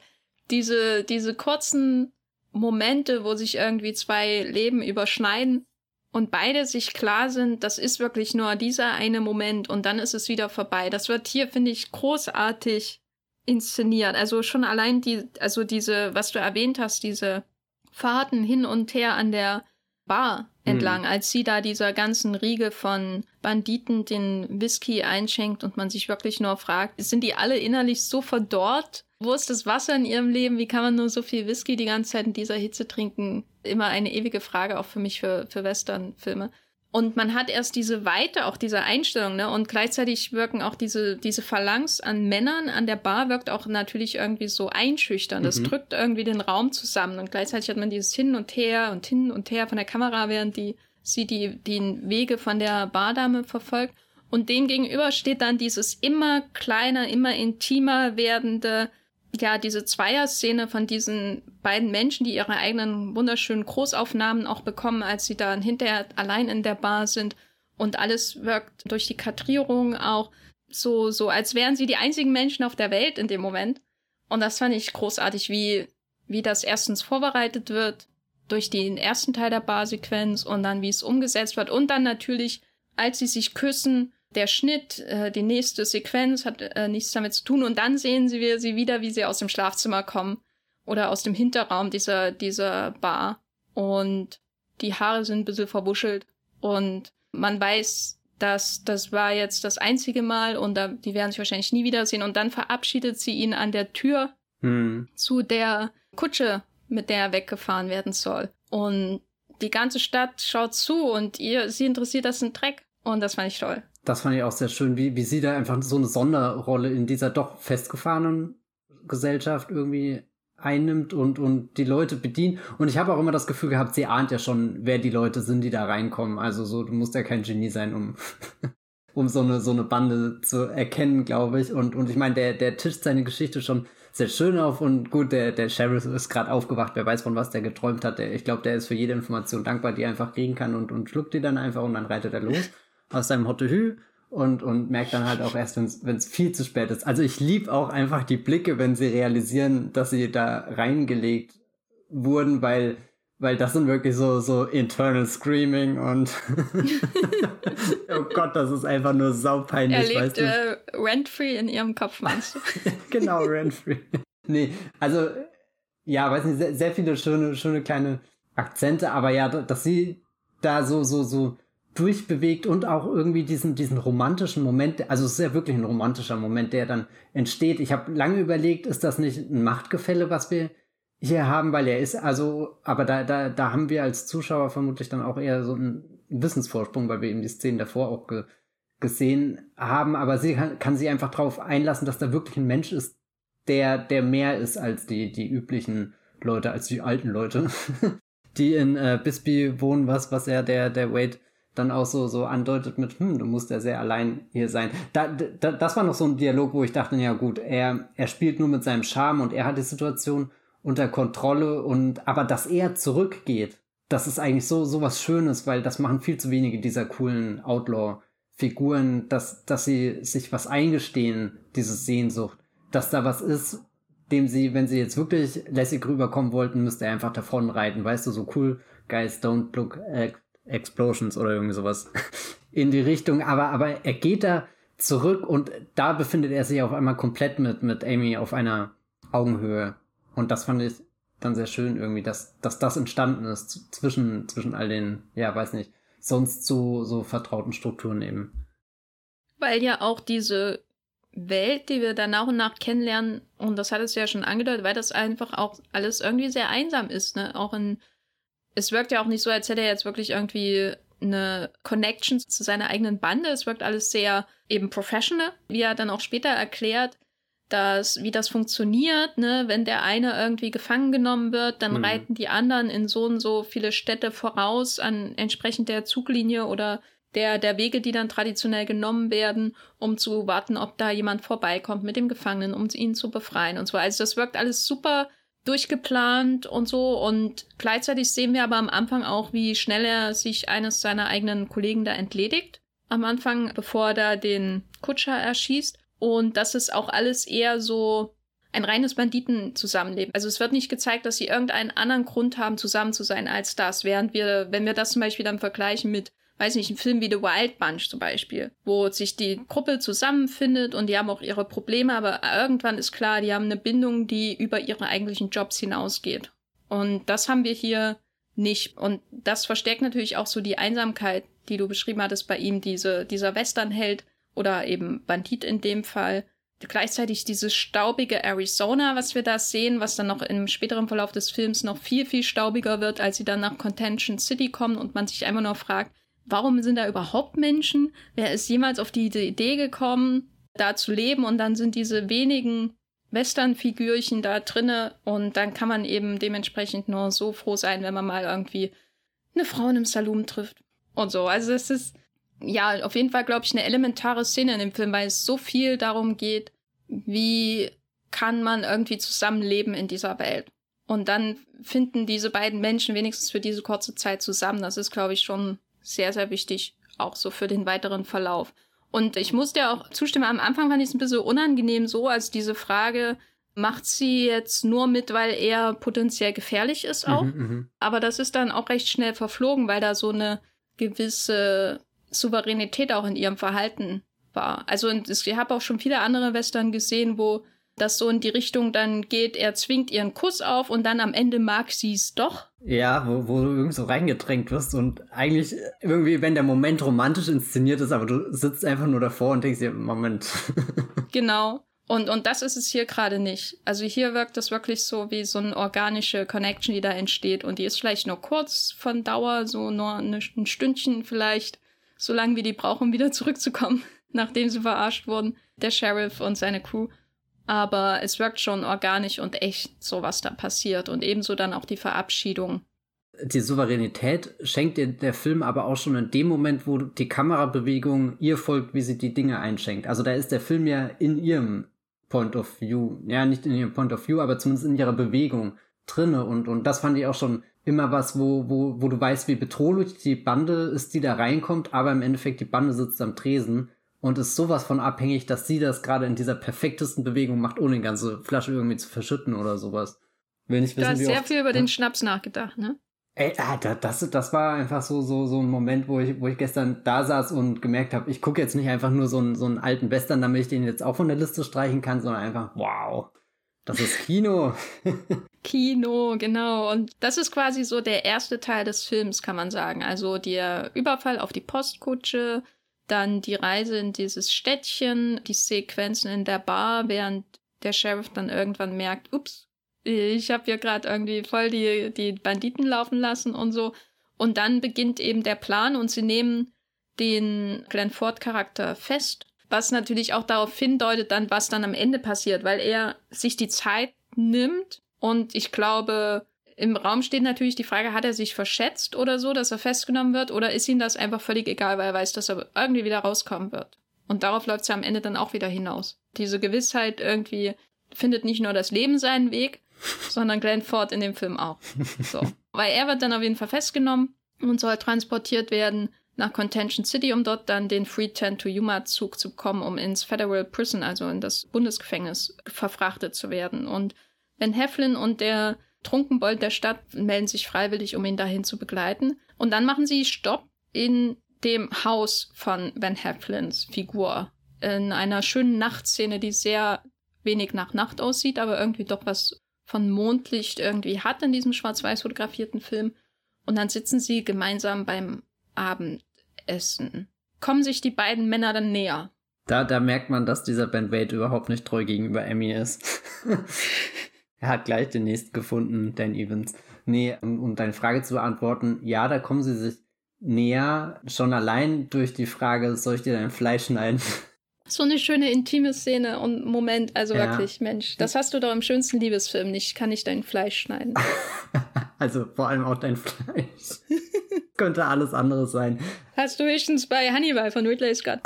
diese, diese kurzen Momente, wo sich irgendwie zwei Leben überschneiden und beide sich klar sind, das ist wirklich nur dieser eine Moment und dann ist es wieder vorbei. Das wird hier, finde ich, großartig inszeniert. Also schon allein die, also diese, was du erwähnt hast, diese Fahrten hin und her an der Bar entlang, mhm. als sie da dieser ganzen Riege von Banditen den Whisky einschenkt und man sich wirklich nur fragt, sind die alle innerlich so verdorrt? Wo ist das Wasser in ihrem Leben? Wie kann man nur so viel Whisky die ganze Zeit in dieser Hitze trinken? Immer eine ewige Frage auch für mich für, für Western-Filme. Und man hat erst diese Weite, auch diese Einstellung, ne? Und gleichzeitig wirken auch diese, diese Phalanx an Männern an der Bar wirkt auch natürlich irgendwie so einschüchtern. Das mhm. drückt irgendwie den Raum zusammen. Und gleichzeitig hat man dieses Hin und Her und Hin und Her von der Kamera, während die, sie die, die Wege von der Bardame verfolgt. Und dem gegenüber steht dann dieses immer kleiner, immer intimer werdende, ja, diese Zweierszene von diesen beiden Menschen, die ihre eigenen wunderschönen Großaufnahmen auch bekommen, als sie dann hinterher allein in der Bar sind. Und alles wirkt durch die Kadrierung auch so, so, als wären sie die einzigen Menschen auf der Welt in dem Moment. Und das fand ich großartig, wie, wie das erstens vorbereitet wird durch den ersten Teil der Barsequenz und dann wie es umgesetzt wird und dann natürlich, als sie sich küssen, der Schnitt, äh, die nächste Sequenz hat äh, nichts damit zu tun. Und dann sehen sie wir sie wieder, wie sie aus dem Schlafzimmer kommen oder aus dem Hinterraum dieser dieser Bar. Und die Haare sind ein bisschen verwuschelt. Und man weiß, dass das war jetzt das einzige Mal und da, die werden sich wahrscheinlich nie wiedersehen. Und dann verabschiedet sie ihn an der Tür hm. zu der Kutsche, mit der er weggefahren werden soll. Und die ganze Stadt schaut zu und ihr sie interessiert das ein Dreck. Und das fand ich toll. Das fand ich auch sehr schön, wie, wie sie da einfach so eine Sonderrolle in dieser doch festgefahrenen Gesellschaft irgendwie einnimmt und, und die Leute bedient. Und ich habe auch immer das Gefühl gehabt, sie ahnt ja schon, wer die Leute sind, die da reinkommen. Also so, du musst ja kein Genie sein, um, <laughs> um so eine, so eine Bande zu erkennen, glaube ich. Und, und ich meine, der, der tischt seine Geschichte schon sehr schön auf und gut, der, der Sheriff ist gerade aufgewacht, wer weiß von was der geträumt hat. Der, ich glaube, der ist für jede Information dankbar, die er einfach kriegen kann und, und schluckt die dann einfach und dann reitet er los aus seinem Hottehü und, und merkt dann halt auch erst, wenn es viel zu spät ist. Also ich lieb auch einfach die Blicke, wenn sie realisieren, dass sie da reingelegt wurden, weil weil das sind wirklich so so internal screaming und <laughs> oh Gott, das ist einfach nur saupeinlich. Er lebt äh, rent-free in ihrem Kopf, meinst du? <laughs> genau, rent-free. nee, also ja, weiß nicht, sehr, sehr viele schöne schöne kleine Akzente, aber ja, dass sie da so so so durchbewegt und auch irgendwie diesen, diesen romantischen Moment, also es ist ja wirklich ein romantischer Moment, der dann entsteht. Ich habe lange überlegt, ist das nicht ein Machtgefälle, was wir hier haben, weil er ist, also, aber da, da, da haben wir als Zuschauer vermutlich dann auch eher so einen Wissensvorsprung, weil wir eben die Szenen davor auch ge, gesehen haben, aber sie kann, kann sich einfach darauf einlassen, dass da wirklich ein Mensch ist, der, der mehr ist als die, die üblichen Leute, als die alten Leute, <laughs> die in äh, Bisbee wohnen, was, was er, der, der Wade dann auch so, so andeutet mit, hm, du musst ja sehr allein hier sein. Da, da, das war noch so ein Dialog, wo ich dachte, ja gut, er, er spielt nur mit seinem Charme und er hat die Situation unter Kontrolle und aber dass er zurückgeht, das ist eigentlich so so was Schönes, weil das machen viel zu wenige dieser coolen Outlaw-Figuren, dass dass sie sich was eingestehen, diese Sehnsucht, dass da was ist, dem sie, wenn sie jetzt wirklich lässig rüberkommen wollten, müsste er einfach davon reiten, weißt du, so cool, guys don't look at explosions oder irgendwie sowas <laughs> in die Richtung, aber aber er geht da zurück und da befindet er sich auf einmal komplett mit mit Amy auf einer Augenhöhe und das fand ich dann sehr schön irgendwie, dass, dass das entstanden ist zwischen, zwischen all den, ja, weiß nicht, sonst so, so vertrauten Strukturen eben. Weil ja auch diese Welt, die wir dann nach und nach kennenlernen, und das hat es ja schon angedeutet, weil das einfach auch alles irgendwie sehr einsam ist, ne? Auch in, es wirkt ja auch nicht so, als hätte er jetzt wirklich irgendwie eine Connection zu seiner eigenen Bande. Es wirkt alles sehr eben professional, wie er dann auch später erklärt dass, wie das funktioniert, ne, wenn der eine irgendwie gefangen genommen wird, dann mhm. reiten die anderen in so und so viele Städte voraus an entsprechend der Zuglinie oder der, der Wege, die dann traditionell genommen werden, um zu warten, ob da jemand vorbeikommt mit dem Gefangenen, um ihn zu befreien und so. Also das wirkt alles super durchgeplant und so und gleichzeitig sehen wir aber am Anfang auch, wie schnell er sich eines seiner eigenen Kollegen da entledigt. Am Anfang, bevor er da den Kutscher erschießt. Und das ist auch alles eher so ein reines Banditenzusammenleben. Also es wird nicht gezeigt, dass sie irgendeinen anderen Grund haben, zusammen zu sein als das. Während wir, wenn wir das zum Beispiel dann vergleichen mit, weiß nicht, einem Film wie The Wild Bunch zum Beispiel, wo sich die Gruppe zusammenfindet und die haben auch ihre Probleme, aber irgendwann ist klar, die haben eine Bindung, die über ihre eigentlichen Jobs hinausgeht. Und das haben wir hier nicht. Und das verstärkt natürlich auch so die Einsamkeit, die du beschrieben hattest bei ihm, diese, dieser Westernheld, oder eben Bandit in dem Fall. Gleichzeitig dieses staubige Arizona, was wir da sehen, was dann noch im späteren Verlauf des Films noch viel, viel staubiger wird, als sie dann nach Contention City kommen und man sich einfach nur fragt, warum sind da überhaupt Menschen? Wer ist jemals auf die Idee gekommen, da zu leben? Und dann sind diese wenigen Western-Figürchen da drinne und dann kann man eben dementsprechend nur so froh sein, wenn man mal irgendwie eine Frau in einem Saloon trifft und so. Also es ist ja, auf jeden Fall, glaube ich, eine elementare Szene in dem Film, weil es so viel darum geht, wie kann man irgendwie zusammenleben in dieser Welt. Und dann finden diese beiden Menschen wenigstens für diese kurze Zeit zusammen. Das ist, glaube ich, schon sehr, sehr wichtig, auch so für den weiteren Verlauf. Und ich muss dir auch zustimmen, am Anfang fand ich es ein bisschen unangenehm so, als diese Frage, macht sie jetzt nur mit, weil er potenziell gefährlich ist auch. Mhm, mhm. Aber das ist dann auch recht schnell verflogen, weil da so eine gewisse Souveränität auch in ihrem Verhalten war. Also ich habe auch schon viele andere Western gesehen, wo das so in die Richtung dann geht, er zwingt ihren Kuss auf und dann am Ende mag sie es doch. Ja, wo, wo du irgendwie so reingedrängt wirst und eigentlich irgendwie, wenn der Moment romantisch inszeniert ist, aber du sitzt einfach nur davor und denkst dir, Moment. <laughs> genau. Und, und das ist es hier gerade nicht. Also hier wirkt das wirklich so wie so eine organische Connection, die da entsteht. Und die ist vielleicht nur kurz von Dauer, so nur eine, ein Stündchen vielleicht so lange wie die brauchen, um wieder zurückzukommen, <laughs> nachdem sie verarscht wurden, der Sheriff und seine Crew. Aber es wirkt schon organisch und echt, so was da passiert. Und ebenso dann auch die Verabschiedung. Die Souveränität schenkt dir der Film aber auch schon in dem Moment, wo die Kamerabewegung ihr folgt, wie sie die Dinge einschenkt. Also da ist der Film ja in ihrem Point of View, ja, nicht in ihrem Point of View, aber zumindest in ihrer Bewegung drinne. Und, und das fand ich auch schon immer was, wo, wo, wo du weißt, wie bedrohlich die Bande ist, die da reinkommt, aber im Endeffekt die Bande sitzt am Tresen und ist sowas von abhängig, dass sie das gerade in dieser perfektesten Bewegung macht, ohne die ganze Flasche irgendwie zu verschütten oder sowas. Will nicht wissen, du hast sehr oft, viel über ja? den Schnaps nachgedacht, ne? Ey, ah, das, das war einfach so, so, so ein Moment, wo ich, wo ich gestern da saß und gemerkt habe, ich gucke jetzt nicht einfach nur so einen, so einen alten Western, damit ich den jetzt auch von der Liste streichen kann, sondern einfach, wow, das ist Kino. <laughs> Kino, genau. Und das ist quasi so der erste Teil des Films, kann man sagen. Also der Überfall auf die Postkutsche, dann die Reise in dieses Städtchen, die Sequenzen in der Bar, während der Sheriff dann irgendwann merkt, ups, ich habe hier gerade irgendwie voll die, die Banditen laufen lassen und so. Und dann beginnt eben der Plan und sie nehmen den Glenn Ford Charakter fest was natürlich auch darauf hindeutet, dann, was dann am Ende passiert, weil er sich die Zeit nimmt und ich glaube, im Raum steht natürlich die Frage, hat er sich verschätzt oder so, dass er festgenommen wird, oder ist ihm das einfach völlig egal, weil er weiß, dass er irgendwie wieder rauskommen wird. Und darauf läuft es ja am Ende dann auch wieder hinaus. Diese Gewissheit irgendwie findet nicht nur das Leben seinen Weg, <laughs> sondern Glenn Ford in dem Film auch. So. Weil er wird dann auf jeden Fall festgenommen und soll transportiert werden nach Contention City, um dort dann den Free 10 to Yuma Zug zu bekommen, um ins Federal Prison, also in das Bundesgefängnis, verfrachtet zu werden. Und Ben Heflin und der Trunkenbold der Stadt melden sich freiwillig, um ihn dahin zu begleiten. Und dann machen sie Stopp in dem Haus von Ben Heflins Figur. In einer schönen Nachtszene, die sehr wenig nach Nacht aussieht, aber irgendwie doch was von Mondlicht irgendwie hat in diesem schwarz-weiß fotografierten Film. Und dann sitzen sie gemeinsam beim Abendessen. Kommen sich die beiden Männer dann näher. Da, da merkt man, dass dieser Ben Wade überhaupt nicht treu gegenüber Emmy ist. <laughs> er hat gleich den nächsten gefunden, Dan Evans. Nee, um, um deine Frage zu beantworten, ja, da kommen sie sich näher, schon allein durch die Frage, soll ich dir dein Fleisch schneiden? <laughs> So eine schöne intime Szene und Moment, also ja. wirklich, Mensch, das hast du doch im schönsten Liebesfilm nicht, kann ich dein Fleisch schneiden. <laughs> also vor allem auch dein Fleisch. <laughs> Könnte alles anderes sein. Hast du höchstens bei Hannibal von Ridley Scott.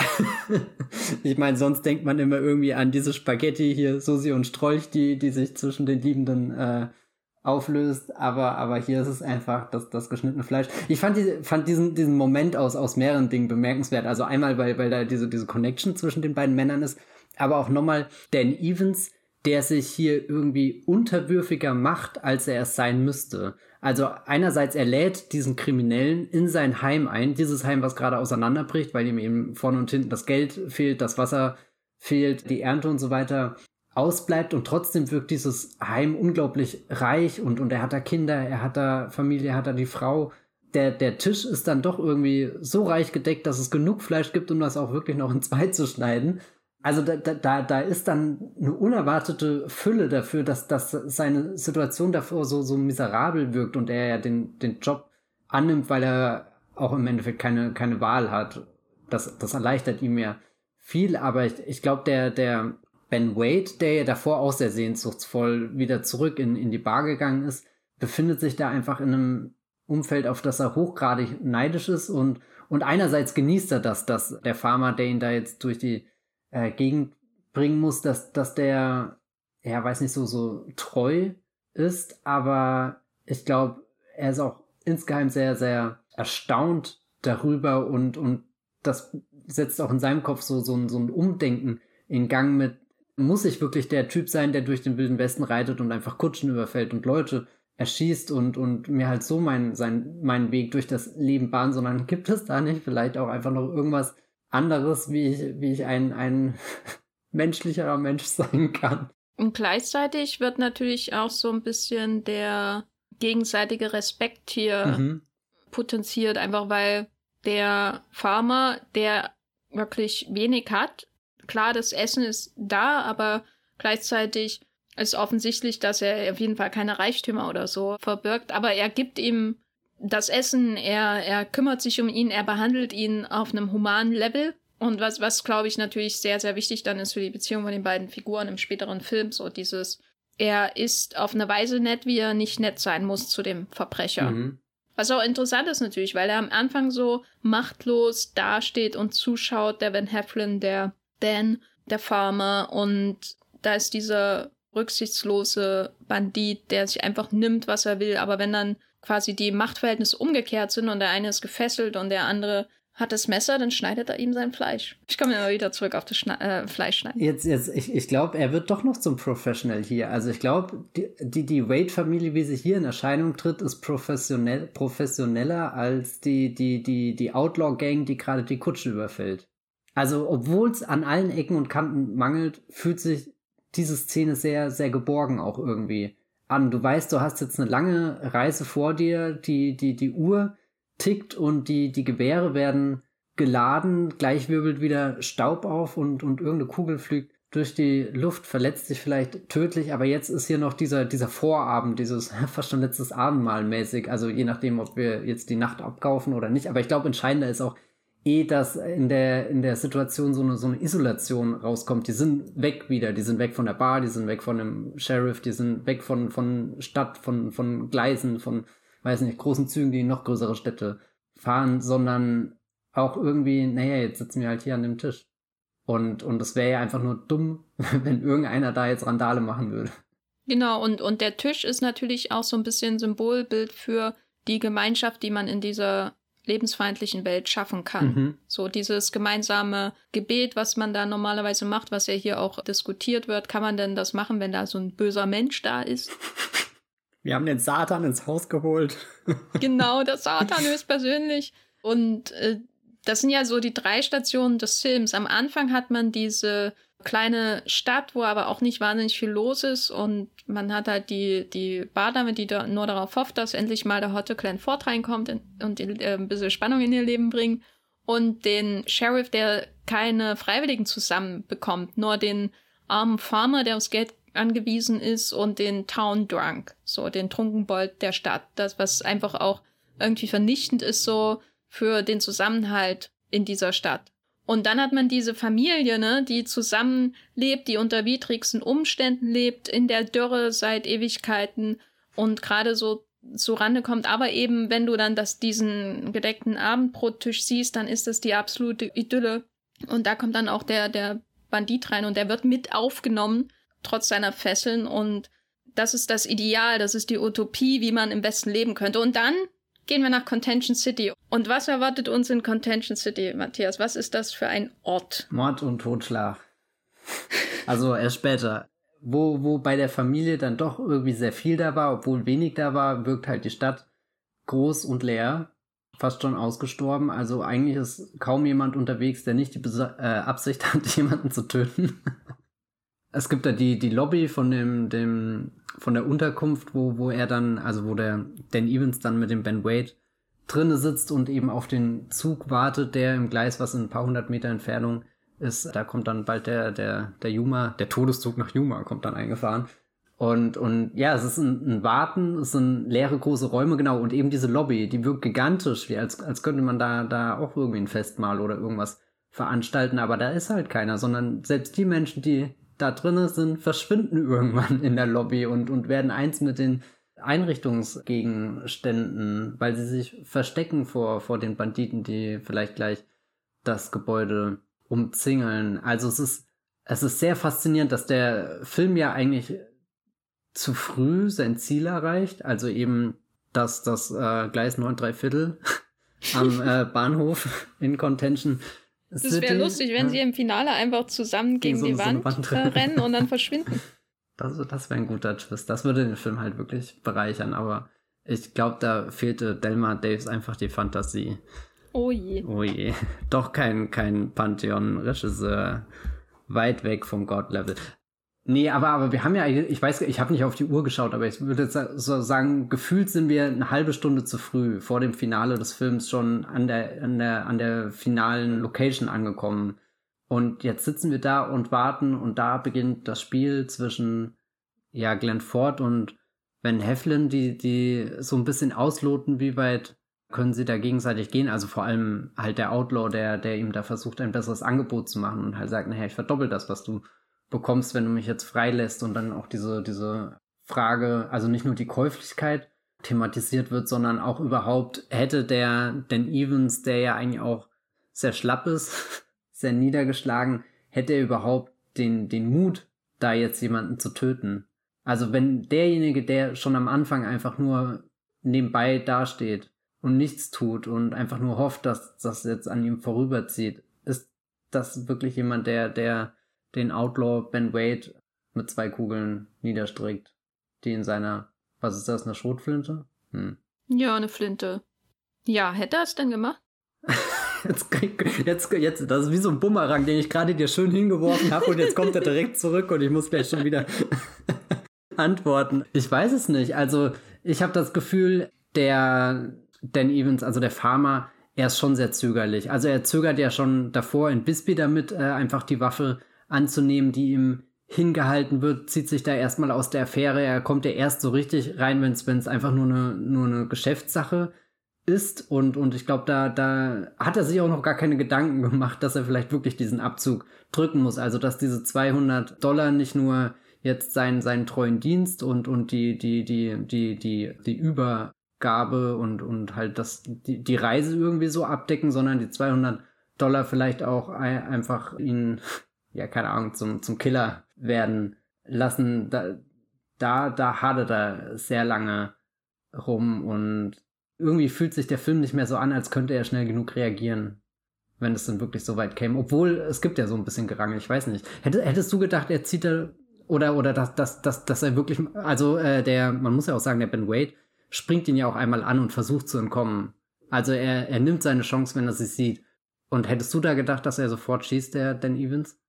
<laughs> ich meine, sonst denkt man immer irgendwie an diese Spaghetti hier, Susi und Strolch, die, die sich zwischen den Liebenden äh, auflöst, aber, aber hier ist es einfach das, das geschnittene Fleisch. Ich fand, die, fand diesen, diesen Moment aus, aus mehreren Dingen bemerkenswert. Also einmal, weil, weil da diese, diese Connection zwischen den beiden Männern ist, aber auch nochmal Dan Evans, der sich hier irgendwie unterwürfiger macht, als er es sein müsste. Also einerseits, er lädt diesen Kriminellen in sein Heim ein, dieses Heim, was gerade auseinanderbricht, weil ihm eben vorne und hinten das Geld fehlt, das Wasser fehlt, die Ernte und so weiter ausbleibt und trotzdem wirkt dieses Heim unglaublich reich und, und er hat da Kinder, er hat da Familie, er hat da die Frau. Der, der Tisch ist dann doch irgendwie so reich gedeckt, dass es genug Fleisch gibt, um das auch wirklich noch in zwei zu schneiden. Also da, da, da ist dann eine unerwartete Fülle dafür, dass, dass seine Situation davor so, so miserabel wirkt und er ja den, den Job annimmt, weil er auch im Endeffekt keine, keine Wahl hat. Das, das erleichtert ihm ja viel, aber ich, ich glaube, der, der Ben Wade, der ja davor auch sehr sehnsuchtsvoll wieder zurück in, in die Bar gegangen ist, befindet sich da einfach in einem Umfeld, auf das er hochgradig neidisch ist und, und einerseits genießt er das, dass der Farmer, der ihn da jetzt durch die äh, Gegend bringen muss, dass, dass der, ja, weiß nicht, so, so treu ist, aber ich glaube, er ist auch insgeheim sehr, sehr erstaunt darüber und, und das setzt auch in seinem Kopf so, so, ein, so ein Umdenken in Gang mit, muss ich wirklich der Typ sein, der durch den Wilden Westen reitet und einfach Kutschen überfällt und Leute erschießt und, und mir halt so meinen sein, meinen Weg durch das Leben bahnt, sondern <laughs> gibt es da nicht vielleicht auch einfach noch irgendwas anderes, wie ich, wie ich ein, ein <laughs> menschlicherer Mensch <laughs> sein kann. Und gleichzeitig wird natürlich auch so ein bisschen der gegenseitige Respekt hier mhm. potenziert, einfach weil der Farmer, der wirklich wenig hat, klar, das Essen ist da, aber gleichzeitig ist offensichtlich, dass er auf jeden Fall keine Reichtümer oder so verbirgt, aber er gibt ihm das Essen, er, er kümmert sich um ihn, er behandelt ihn auf einem humanen Level. Und was, was glaube ich natürlich sehr, sehr wichtig dann ist für die Beziehung von den beiden Figuren im späteren Film, so dieses, er ist auf eine Weise nett, wie er nicht nett sein muss zu dem Verbrecher. Mhm. Was auch interessant ist natürlich, weil er am Anfang so machtlos dasteht und zuschaut, der Van Heflin, der Dan, der Farmer, und da ist dieser rücksichtslose Bandit, der sich einfach nimmt, was er will, aber wenn dann quasi die Machtverhältnisse umgekehrt sind und der eine ist gefesselt und der andere hat das Messer, dann schneidet er ihm sein Fleisch. Ich komme immer wieder zurück auf das Schne äh, Fleischschneiden. Jetzt, jetzt, ich, ich glaube, er wird doch noch zum Professional hier. Also ich glaube, die, die, die Wade-Familie, wie sie hier in Erscheinung tritt, ist professionell, professioneller als die, die, die, die Outlaw-Gang, die gerade die Kutsche überfällt. Also, obwohl es an allen Ecken und Kanten mangelt, fühlt sich diese Szene sehr, sehr geborgen auch irgendwie an. Du weißt, du hast jetzt eine lange Reise vor dir, die, die, die Uhr tickt und die, die Gewehre werden geladen, gleich wirbelt wieder Staub auf und, und irgendeine Kugel fliegt durch die Luft, verletzt sich vielleicht tödlich, aber jetzt ist hier noch dieser, dieser Vorabend, dieses <laughs> fast schon letztes Abendmahl mäßig, also je nachdem, ob wir jetzt die Nacht abkaufen oder nicht, aber ich glaube, entscheidender ist auch, eh, dass in der, in der Situation so eine, so eine Isolation rauskommt. Die sind weg wieder, die sind weg von der Bar, die sind weg von dem Sheriff, die sind weg von, von Stadt, von, von Gleisen, von, weiß nicht, großen Zügen, die in noch größere Städte fahren, sondern auch irgendwie, naja, jetzt sitzen wir halt hier an dem Tisch. Und, und es wäre ja einfach nur dumm, <laughs> wenn irgendeiner da jetzt Randale machen würde. Genau, und, und der Tisch ist natürlich auch so ein bisschen Symbolbild für die Gemeinschaft, die man in dieser lebensfeindlichen Welt schaffen kann. Mhm. So dieses gemeinsame Gebet, was man da normalerweise macht, was ja hier auch diskutiert wird, kann man denn das machen, wenn da so ein böser Mensch da ist? <laughs> Wir haben den Satan ins Haus geholt. <laughs> genau, der Satan höchstpersönlich. Und äh, das sind ja so die drei Stationen des Films. Am Anfang hat man diese kleine Stadt, wo aber auch nicht wahnsinnig viel los ist und man hat halt die, die Bardame, die nur darauf hofft, dass endlich mal der Hotte Clan Ford reinkommt und äh, ein bisschen Spannung in ihr Leben bringt und den Sheriff, der keine Freiwilligen zusammenbekommt, nur den armen Farmer, der aufs Geld angewiesen ist und den Town Drunk, so den Trunkenbold der Stadt. Das, was einfach auch irgendwie vernichtend ist, so für den Zusammenhalt in dieser Stadt. Und dann hat man diese Familie, ne, die zusammenlebt, die unter widrigsten Umständen lebt, in der Dürre seit Ewigkeiten und gerade so zu Rande kommt. Aber eben, wenn du dann das, diesen gedeckten Abendbrottisch siehst, dann ist das die absolute Idylle. Und da kommt dann auch der, der Bandit rein und der wird mit aufgenommen, trotz seiner Fesseln. Und das ist das Ideal, das ist die Utopie, wie man im Westen leben könnte. Und dann gehen wir nach Contention City. Und was erwartet uns in Contention City, Matthias? Was ist das für ein Ort? Mord und Totschlag. Also erst später. Wo, wo bei der Familie dann doch irgendwie sehr viel da war, obwohl wenig da war, wirkt halt die Stadt groß und leer, fast schon ausgestorben. Also eigentlich ist kaum jemand unterwegs, der nicht die Besa äh, Absicht hat, <laughs> jemanden zu töten. Es gibt da die, die Lobby von dem, dem von der Unterkunft, wo, wo er dann, also wo der Dan Evans dann mit dem Ben Wade drinne sitzt und eben auf den Zug wartet, der im Gleis, was in ein paar hundert Meter Entfernung ist. Da kommt dann bald der, der, der Yuma, der Todeszug nach Yuma kommt dann eingefahren. Und, und ja, es ist ein, ein Warten, es sind leere große Räume, genau, und eben diese Lobby, die wirkt gigantisch, wie als, als könnte man da, da auch irgendwie ein Festmahl oder irgendwas veranstalten, aber da ist halt keiner, sondern selbst die Menschen, die da drinnen sind, verschwinden irgendwann in der Lobby und, und werden eins mit den Einrichtungsgegenständen, weil sie sich verstecken vor, vor den Banditen, die vielleicht gleich das Gebäude umzingeln. Also es ist, es ist sehr faszinierend, dass der Film ja eigentlich zu früh sein Ziel erreicht, also eben, dass das äh, Gleis 9 3 Viertel <laughs> am äh, Bahnhof in Contention das wäre lustig, wenn ja. sie im Finale einfach zusammen gegen, gegen so, die Wand, so Wand rennen <laughs> und dann verschwinden. Das, das wäre ein guter Twist. Das würde den Film halt wirklich bereichern, aber ich glaube, da fehlte Delmar Daves einfach die Fantasie. Oh je. Oh je. Doch kein, kein Pantheon-Regisseur. Weit weg vom God-Level. Nee, aber, aber wir haben ja, ich weiß, ich habe nicht auf die Uhr geschaut, aber ich würde so sagen, gefühlt sind wir eine halbe Stunde zu früh vor dem Finale des Films schon an der, an der, an der finalen Location angekommen. Und jetzt sitzen wir da und warten und da beginnt das Spiel zwischen, ja, Glenn Ford und Ben Heflin, die, die so ein bisschen ausloten, wie weit können sie da gegenseitig gehen. Also vor allem halt der Outlaw, der, der ihm da versucht, ein besseres Angebot zu machen und halt sagt, naja, ich verdoppel das, was du bekommst, wenn du mich jetzt freilässt und dann auch diese, diese Frage, also nicht nur die Käuflichkeit thematisiert wird, sondern auch überhaupt hätte der Dan Evans, der ja eigentlich auch sehr schlapp ist, <laughs> sehr niedergeschlagen, hätte er überhaupt den, den Mut, da jetzt jemanden zu töten. Also wenn derjenige, der schon am Anfang einfach nur nebenbei dasteht und nichts tut und einfach nur hofft, dass das jetzt an ihm vorüberzieht, ist das wirklich jemand, der, der den Outlaw Ben Wade mit zwei Kugeln niederstreckt, die in seiner, was ist das, eine Schrotflinte? Hm. Ja, eine Flinte. Ja, hätte er es denn gemacht? <laughs> jetzt, jetzt, jetzt, das ist wie so ein Bumerang, den ich gerade dir schön hingeworfen habe und jetzt kommt er direkt zurück und ich muss gleich schon wieder <laughs> antworten. Ich weiß es nicht. Also, ich habe das Gefühl, der Dan Evans, also der Farmer, er ist schon sehr zögerlich. Also er zögert ja schon davor in Bisbee damit, äh, einfach die Waffe anzunehmen, die ihm hingehalten wird, zieht sich da erstmal aus der Affäre. Er kommt ja erst so richtig rein, wenn es einfach nur eine, nur eine Geschäftssache ist. Und, und ich glaube, da, da hat er sich auch noch gar keine Gedanken gemacht, dass er vielleicht wirklich diesen Abzug drücken muss. Also, dass diese 200 Dollar nicht nur jetzt seinen, seinen treuen Dienst und, und die, die, die, die, die, die Übergabe und, und halt das, die, die Reise irgendwie so abdecken, sondern die 200 Dollar vielleicht auch einfach ihn ja, keine Ahnung, zum, zum Killer werden lassen. Da, da, da hadert er sehr lange rum und irgendwie fühlt sich der Film nicht mehr so an, als könnte er schnell genug reagieren, wenn es dann wirklich so weit käme. Obwohl, es gibt ja so ein bisschen Gerangel, ich weiß nicht. Hättest, hättest du gedacht, er zieht da, oder, oder dass, dass, dass, dass er wirklich, also äh, der, man muss ja auch sagen, der Ben Wade springt ihn ja auch einmal an und versucht zu entkommen. Also er, er nimmt seine Chance, wenn er sie sieht. Und hättest du da gedacht, dass er sofort schießt, der Dan Evans?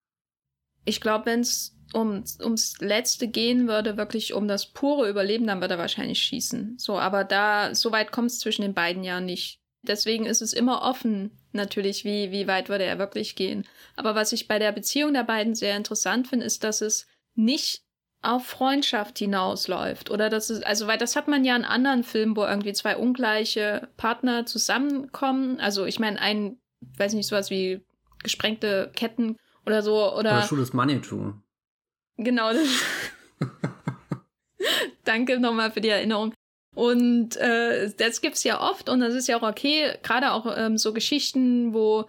Ich glaube, wenn es um, ums Letzte gehen würde, wirklich um das pure Überleben, dann würde er wahrscheinlich schießen. So, aber da, so weit kommt es zwischen den beiden ja nicht. Deswegen ist es immer offen, natürlich, wie, wie weit würde er wirklich gehen. Aber was ich bei der Beziehung der beiden sehr interessant finde, ist, dass es nicht auf Freundschaft hinausläuft. Oder das ist, also, weil das hat man ja in anderen Filmen, wo irgendwie zwei ungleiche Partner zusammenkommen. Also, ich meine, ein, weiß nicht, sowas wie gesprengte Ketten oder so. Oder, oder Schuldes Manitou. Genau. Das <laughs> <laughs> Danke nochmal für die Erinnerung. Und äh, das gibt's ja oft und das ist ja auch okay, gerade auch ähm, so Geschichten, wo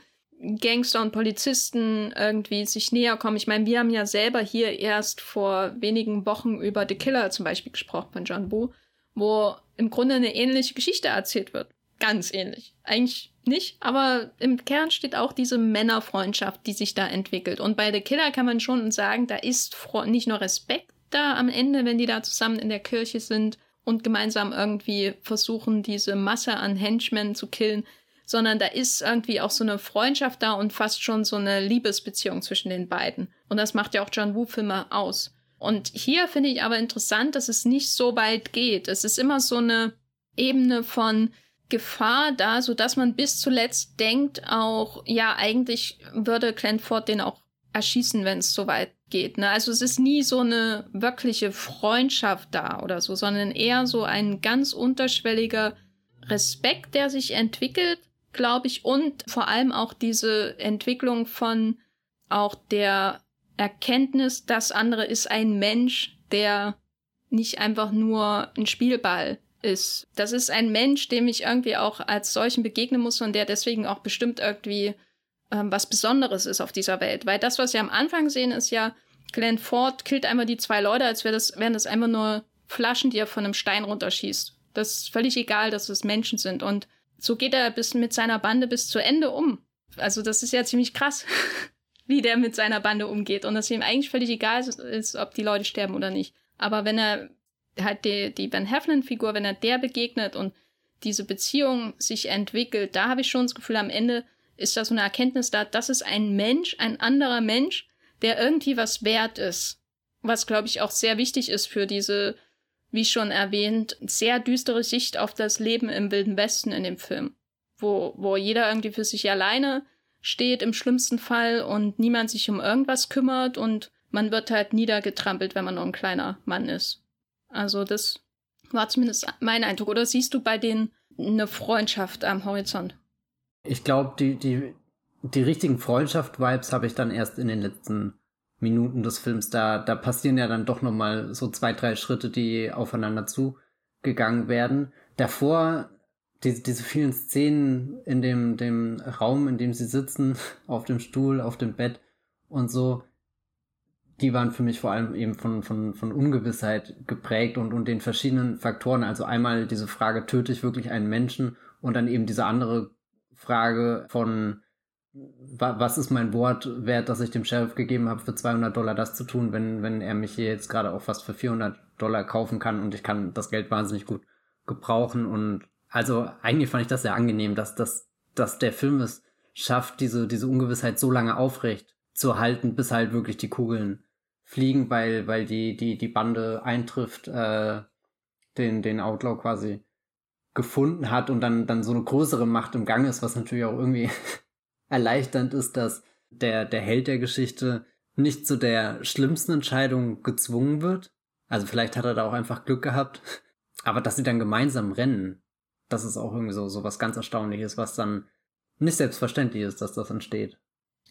Gangster und Polizisten irgendwie sich näher kommen. Ich meine, wir haben ja selber hier erst vor wenigen Wochen über The Killer zum Beispiel gesprochen von John Woo, wo im Grunde eine ähnliche Geschichte erzählt wird. Ganz ähnlich. Eigentlich nicht, aber im Kern steht auch diese Männerfreundschaft, die sich da entwickelt. Und bei The Killer kann man schon sagen, da ist nicht nur Respekt da am Ende, wenn die da zusammen in der Kirche sind und gemeinsam irgendwie versuchen, diese Masse an Henchmen zu killen, sondern da ist irgendwie auch so eine Freundschaft da und fast schon so eine Liebesbeziehung zwischen den beiden. Und das macht ja auch John Woo-Filme aus. Und hier finde ich aber interessant, dass es nicht so weit geht. Es ist immer so eine Ebene von Gefahr da, so dass man bis zuletzt denkt auch, ja, eigentlich würde Clanford den auch erschießen, wenn es so weit geht. Ne? Also es ist nie so eine wirkliche Freundschaft da oder so, sondern eher so ein ganz unterschwelliger Respekt, der sich entwickelt glaube ich, und vor allem auch diese Entwicklung von auch der Erkenntnis, das andere ist ein Mensch, der nicht einfach nur ein Spielball ist. Das ist ein Mensch, dem ich irgendwie auch als solchen begegnen muss und der deswegen auch bestimmt irgendwie ähm, was Besonderes ist auf dieser Welt. Weil das, was wir am Anfang sehen, ist ja, Glenn Ford killt einmal die zwei Leute, als wäre das, wären das einfach nur Flaschen, die er von einem Stein runterschießt. Das ist völlig egal, dass es Menschen sind. Und so geht er bis mit seiner Bande bis zu Ende um. Also das ist ja ziemlich krass, <laughs> wie der mit seiner Bande umgeht und dass ihm eigentlich völlig egal ist, ob die Leute sterben oder nicht. Aber wenn er halt die, die Van Heflin-Figur, wenn er der begegnet und diese Beziehung sich entwickelt, da habe ich schon das Gefühl, am Ende ist da so eine Erkenntnis da, das ist ein Mensch, ein anderer Mensch, der irgendwie was wert ist. Was, glaube ich, auch sehr wichtig ist für diese wie schon erwähnt, sehr düstere Sicht auf das Leben im Wilden Westen in dem Film, wo, wo jeder irgendwie für sich alleine steht im schlimmsten Fall und niemand sich um irgendwas kümmert und man wird halt niedergetrampelt, wenn man nur ein kleiner Mann ist. Also das war zumindest mein Eindruck. Oder siehst du bei denen eine Freundschaft am Horizont? Ich glaube, die, die, die richtigen Freundschaft-Vibes habe ich dann erst in den letzten Minuten des Films, da, da passieren ja dann doch nochmal so zwei, drei Schritte, die aufeinander zugegangen werden. Davor, die, diese vielen Szenen in dem, dem Raum, in dem sie sitzen, <laughs> auf dem Stuhl, auf dem Bett und so, die waren für mich vor allem eben von, von, von Ungewissheit geprägt und, und den verschiedenen Faktoren. Also einmal diese Frage, töte ich wirklich einen Menschen? Und dann eben diese andere Frage von, was ist mein Wort wert, dass ich dem Sheriff gegeben habe, für 200 Dollar das zu tun, wenn, wenn er mich hier jetzt gerade auch fast für 400 Dollar kaufen kann und ich kann das Geld wahnsinnig gut gebrauchen und also eigentlich fand ich das sehr angenehm, dass, dass, dass der Film es schafft, diese, diese Ungewissheit so lange aufrecht zu halten, bis halt wirklich die Kugeln fliegen, weil, weil die, die, die Bande eintrifft, äh, den, den Outlaw quasi gefunden hat und dann, dann so eine größere Macht im Gang ist, was natürlich auch irgendwie <laughs> erleichternd ist, dass der, der Held der Geschichte nicht zu der schlimmsten Entscheidung gezwungen wird. Also vielleicht hat er da auch einfach Glück gehabt. <laughs> Aber dass sie dann gemeinsam rennen, das ist auch irgendwie so, so was ganz Erstaunliches, was dann nicht selbstverständlich ist, dass das entsteht.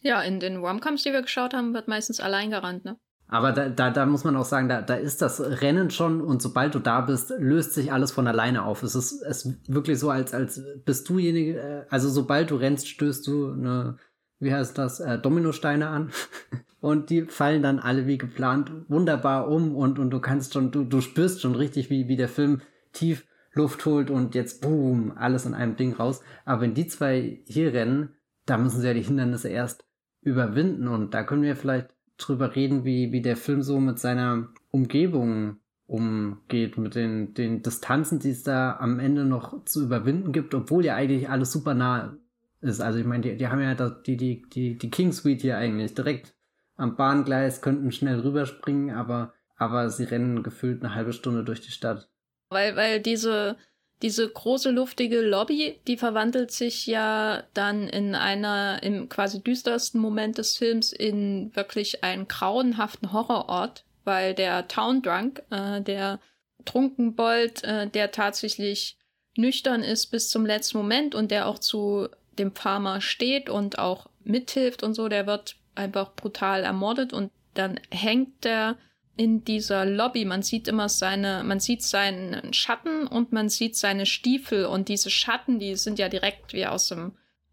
Ja, in den Romcoms, die wir geschaut haben, wird meistens allein gerannt, ne? Aber da, da, da muss man auch sagen, da, da ist das Rennen schon und sobald du da bist, löst sich alles von alleine auf. Es ist, es ist wirklich so, als, als bist dujenige, äh, also sobald du rennst, stößt du eine wie heißt das, äh, Dominosteine an. <laughs> und die fallen dann alle wie geplant wunderbar um und, und du kannst schon, du, du spürst schon richtig, wie, wie der Film tief Luft holt und jetzt boom, alles in einem Ding raus. Aber wenn die zwei hier rennen, da müssen sie ja die Hindernisse erst überwinden und da können wir vielleicht drüber reden, wie, wie der Film so mit seiner Umgebung umgeht, mit den, den Distanzen, die es da am Ende noch zu überwinden gibt, obwohl ja eigentlich alles super nah ist. Also ich meine, die, die haben ja die, die, die, die King Suite hier eigentlich direkt am Bahngleis, könnten schnell rüberspringen, aber, aber sie rennen gefühlt eine halbe Stunde durch die Stadt. Weil, weil diese, diese große luftige Lobby, die verwandelt sich ja dann in einer, im quasi düstersten Moment des Films in wirklich einen grauenhaften Horrorort, weil der Town Drunk, äh, der Trunkenbold, äh, der tatsächlich nüchtern ist bis zum letzten Moment und der auch zu dem Farmer steht und auch mithilft und so, der wird einfach brutal ermordet und dann hängt der in dieser Lobby. Man sieht immer seine, man sieht seinen Schatten und man sieht seine Stiefel und diese Schatten, die sind ja direkt wie aus dem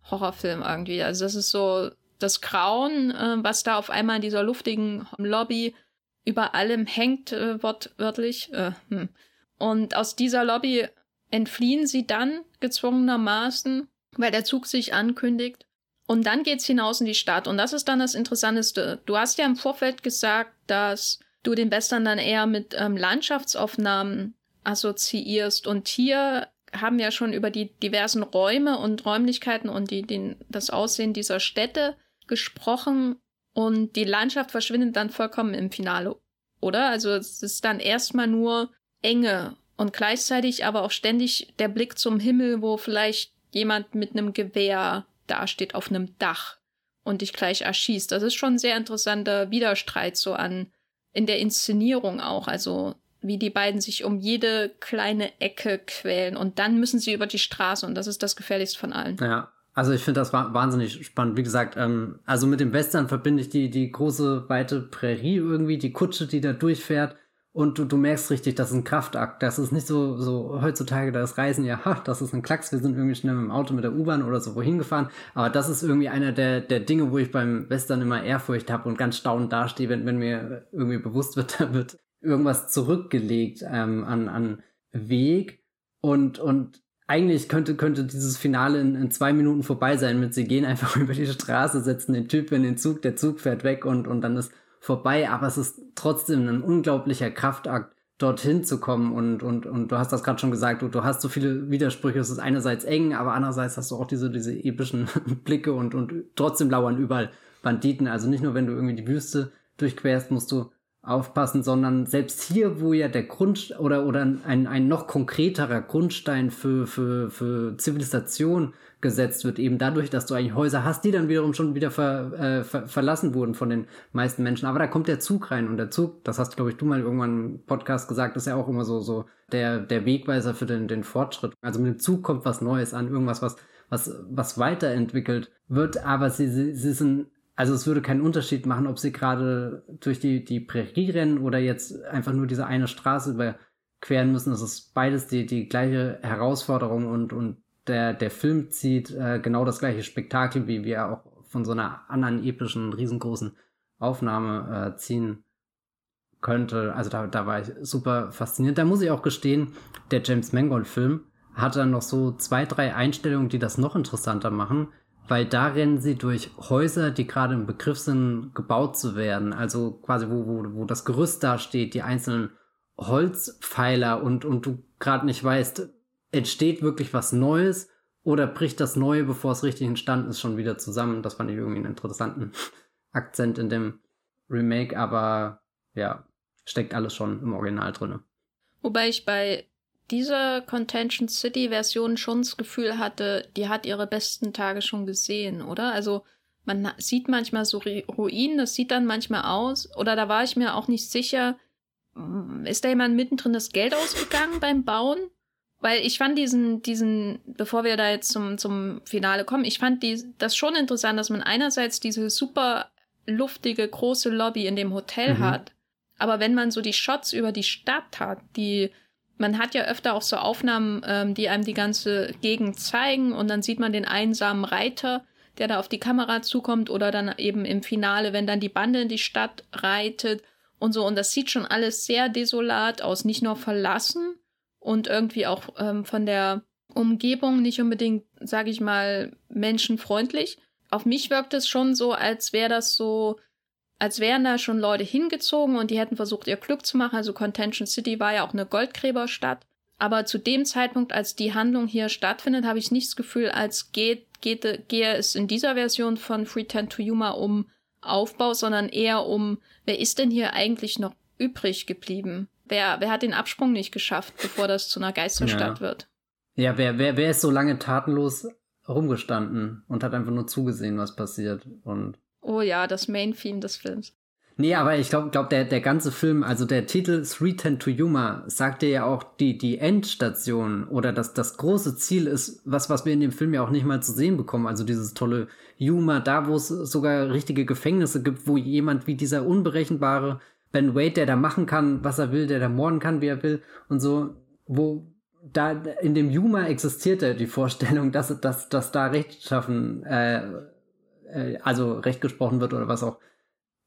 Horrorfilm irgendwie. Also das ist so das Grauen, äh, was da auf einmal in dieser luftigen Lobby über allem hängt, äh, wortwörtlich. Äh, hm. Und aus dieser Lobby entfliehen sie dann gezwungenermaßen, weil der Zug sich ankündigt. Und dann geht's hinaus in die Stadt. Und das ist dann das Interessanteste. Du hast ja im Vorfeld gesagt, dass du den Western dann eher mit ähm, Landschaftsaufnahmen assoziierst. Und hier haben wir schon über die diversen Räume und Räumlichkeiten und die, den, das Aussehen dieser Städte gesprochen. Und die Landschaft verschwindet dann vollkommen im Finale, oder? Also es ist dann erstmal nur Enge und gleichzeitig aber auch ständig der Blick zum Himmel, wo vielleicht jemand mit einem Gewehr dasteht auf einem Dach und dich gleich erschießt. Das ist schon ein sehr interessanter Widerstreit so an in der Inszenierung auch, also wie die beiden sich um jede kleine Ecke quälen und dann müssen sie über die Straße und das ist das gefährlichste von allen. Ja, also ich finde das wahnsinnig spannend. Wie gesagt, ähm, also mit dem Western verbinde ich die, die große, weite Prärie irgendwie, die Kutsche, die da durchfährt. Und du, du merkst richtig, das ist ein Kraftakt. Das ist nicht so, so heutzutage das Reisen, ja, ha, das ist ein Klacks, wir sind irgendwie schnell mit dem Auto, mit der U-Bahn oder so wohin gefahren. Aber das ist irgendwie einer der, der Dinge, wo ich beim Western immer Ehrfurcht habe und ganz staunend dastehe, wenn, wenn mir irgendwie bewusst wird, <laughs> da wird irgendwas zurückgelegt ähm, an, an Weg. Und, und eigentlich könnte, könnte dieses Finale in, in, zwei Minuten vorbei sein mit sie gehen einfach <laughs> über die Straße, setzen den Typ in den Zug, der Zug fährt weg und, und dann ist vorbei, aber es ist trotzdem ein unglaublicher Kraftakt, dorthin zu kommen und, und, und du hast das gerade schon gesagt, du, du hast so viele Widersprüche, es ist einerseits eng, aber andererseits hast du auch diese, diese epischen <laughs> Blicke und, und trotzdem lauern überall Banditen, also nicht nur wenn du irgendwie die Wüste durchquerst, musst du aufpassen, sondern selbst hier, wo ja der Grund oder, oder ein, ein noch konkreterer Grundstein für, für, für Zivilisation gesetzt wird, eben dadurch, dass du eigentlich Häuser hast, die dann wiederum schon wieder ver, äh, ver, verlassen wurden von den meisten Menschen. Aber da kommt der Zug rein und der Zug, das hast, glaube ich, du mal irgendwann im Podcast gesagt, ist ja auch immer so, so der, der Wegweiser für den, den Fortschritt. Also mit dem Zug kommt was Neues an, irgendwas, was, was, was weiterentwickelt wird, aber sie, sie, sie sind also es würde keinen Unterschied machen, ob sie gerade durch die, die Prärie rennen oder jetzt einfach nur diese eine Straße überqueren müssen. Es ist beides die, die gleiche Herausforderung und, und der, der Film zieht äh, genau das gleiche Spektakel, wie wir auch von so einer anderen epischen, riesengroßen Aufnahme äh, ziehen könnte. Also da, da war ich super fasziniert. Da muss ich auch gestehen, der James Mangold-Film hat dann noch so zwei, drei Einstellungen, die das noch interessanter machen, weil da rennen sie durch Häuser, die gerade im Begriff sind, gebaut zu werden. Also quasi, wo, wo, wo das Gerüst da steht, die einzelnen Holzpfeiler und, und du gerade nicht weißt, entsteht wirklich was Neues oder bricht das Neue, bevor es richtig entstanden ist, schon wieder zusammen. Das fand ich irgendwie einen interessanten <laughs> Akzent in dem Remake, aber ja, steckt alles schon im Original drin. Wobei ich bei dieser Contention City Version schon das Gefühl hatte, die hat ihre besten Tage schon gesehen, oder? Also man sieht manchmal so Ruinen, das sieht dann manchmal aus, oder da war ich mir auch nicht sicher, ist da jemand mittendrin das Geld ausgegangen beim Bauen? Weil ich fand diesen, diesen, bevor wir da jetzt zum, zum Finale kommen, ich fand die, das schon interessant, dass man einerseits diese super luftige große Lobby in dem Hotel mhm. hat, aber wenn man so die Shots über die Stadt hat, die man hat ja öfter auch so Aufnahmen, ähm, die einem die ganze Gegend zeigen und dann sieht man den einsamen Reiter, der da auf die Kamera zukommt oder dann eben im Finale, wenn dann die Bande in die Stadt reitet und so. Und das sieht schon alles sehr desolat aus, nicht nur verlassen und irgendwie auch ähm, von der Umgebung nicht unbedingt, sage ich mal, menschenfreundlich. Auf mich wirkt es schon so, als wäre das so, als wären da schon Leute hingezogen und die hätten versucht, ihr Glück zu machen. Also Contention City war ja auch eine Goldgräberstadt. Aber zu dem Zeitpunkt, als die Handlung hier stattfindet, habe ich nicht das Gefühl, als geht, geht, gehe es in dieser Version von Free Ten to Yuma um Aufbau, sondern eher um, wer ist denn hier eigentlich noch übrig geblieben? Wer, wer hat den Absprung nicht geschafft, bevor das zu einer Geisterstadt ja. wird? Ja, wer, wer, wer ist so lange tatenlos rumgestanden und hat einfach nur zugesehen, was passiert? Und oh ja, das Main-Theme des Films. Nee, aber ich glaube, glaub, der, der ganze Film, also der Titel Three Ten to Yuma, sagt dir ja auch, die, die Endstation oder das, das große Ziel ist, was, was wir in dem Film ja auch nicht mal zu sehen bekommen. Also dieses tolle Yuma, da wo es sogar richtige Gefängnisse gibt, wo jemand wie dieser unberechenbare Ben Wade, der da machen kann, was er will, der da morden kann, wie er will und so, wo da in dem Yuma existierte die Vorstellung, dass, dass, dass da Rechtschaffen, äh, äh, also Recht gesprochen wird oder was auch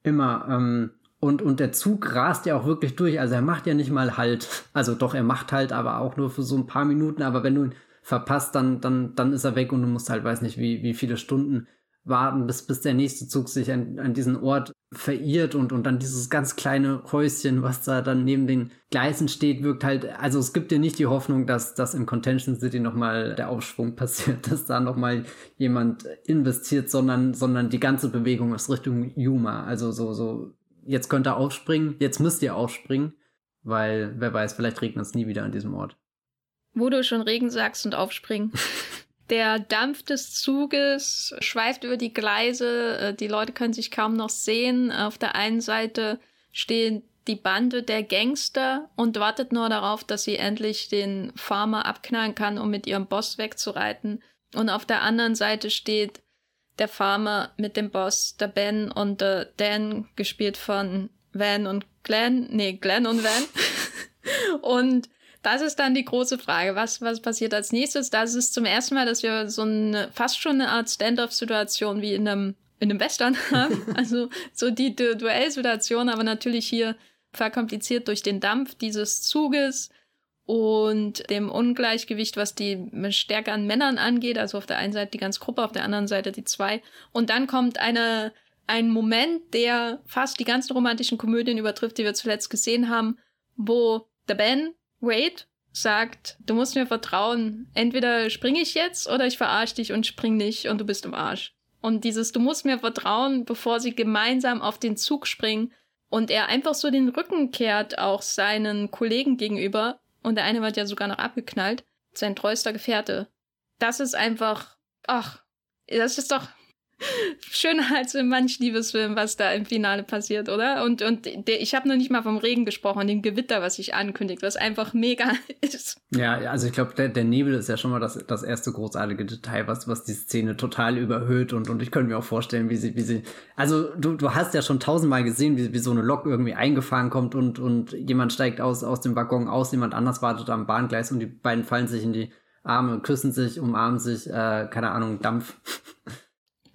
Immer. Ähm, und, und der Zug rast ja auch wirklich durch. Also er macht ja nicht mal Halt. Also doch, er macht halt, aber auch nur für so ein paar Minuten. Aber wenn du ihn verpasst, dann, dann, dann ist er weg und du musst halt, weiß nicht, wie, wie viele Stunden warten, bis, bis der nächste Zug sich an, an diesen Ort verirrt und, und dann dieses ganz kleine Häuschen, was da dann neben den Gleisen steht, wirkt halt, also es gibt dir nicht die Hoffnung, dass, dass im Contention City nochmal der Aufschwung <laughs> passiert, dass da nochmal jemand investiert, sondern, sondern die ganze Bewegung ist Richtung Yuma. Also so, so, jetzt könnt ihr aufspringen, jetzt müsst ihr aufspringen, weil wer weiß, vielleicht regnet es nie wieder an diesem Ort. Wo du schon Regen sagst und aufspringen. <laughs> Der Dampf des Zuges schweift über die Gleise. Äh, die Leute können sich kaum noch sehen. Auf der einen Seite stehen die Bande der Gangster und wartet nur darauf, dass sie endlich den Farmer abknallen kann, um mit ihrem Boss wegzureiten. Und auf der anderen Seite steht der Farmer mit dem Boss, der Ben und der Dan, gespielt von Van und Glenn. Nee, Glenn und Van. <laughs> und das ist dann die große Frage. Was, was passiert als nächstes? Das ist zum ersten Mal, dass wir so eine, fast schon eine Art Stand-off-Situation wie in einem, in einem Western <laughs> haben. <laughs> also so die du Duellsituation, aber natürlich hier verkompliziert durch den Dampf dieses Zuges und dem Ungleichgewicht, was die Stärke an Männern angeht. Also auf der einen Seite die ganze Gruppe, auf der anderen Seite die zwei. Und dann kommt eine, ein Moment, der fast die ganzen romantischen Komödien übertrifft, die wir zuletzt gesehen haben, wo der Ben Wade sagt, du musst mir vertrauen, entweder springe ich jetzt oder ich verarsche dich und spring nicht und du bist im Arsch. Und dieses, du musst mir vertrauen, bevor sie gemeinsam auf den Zug springen und er einfach so den Rücken kehrt auch seinen Kollegen gegenüber und der eine wird ja sogar noch abgeknallt, sein treuester Gefährte. Das ist einfach, ach, das ist doch, <laughs> schöner als in manch Liebesfilm, was da im Finale passiert, oder? Und, und der, ich habe noch nicht mal vom Regen gesprochen, dem Gewitter, was sich ankündigt, was einfach mega <laughs> ist. Ja, also ich glaube, der, der Nebel ist ja schon mal das, das erste großartige Detail, was, was die Szene total überhöht und, und ich könnte mir auch vorstellen, wie sie, wie sie, also du, du hast ja schon tausendmal gesehen, wie, wie so eine Lok irgendwie eingefahren kommt und, und jemand steigt aus, aus dem Waggon aus, jemand anders wartet am Bahngleis und die beiden fallen sich in die Arme, küssen sich, umarmen sich, äh, keine Ahnung, Dampf. <laughs>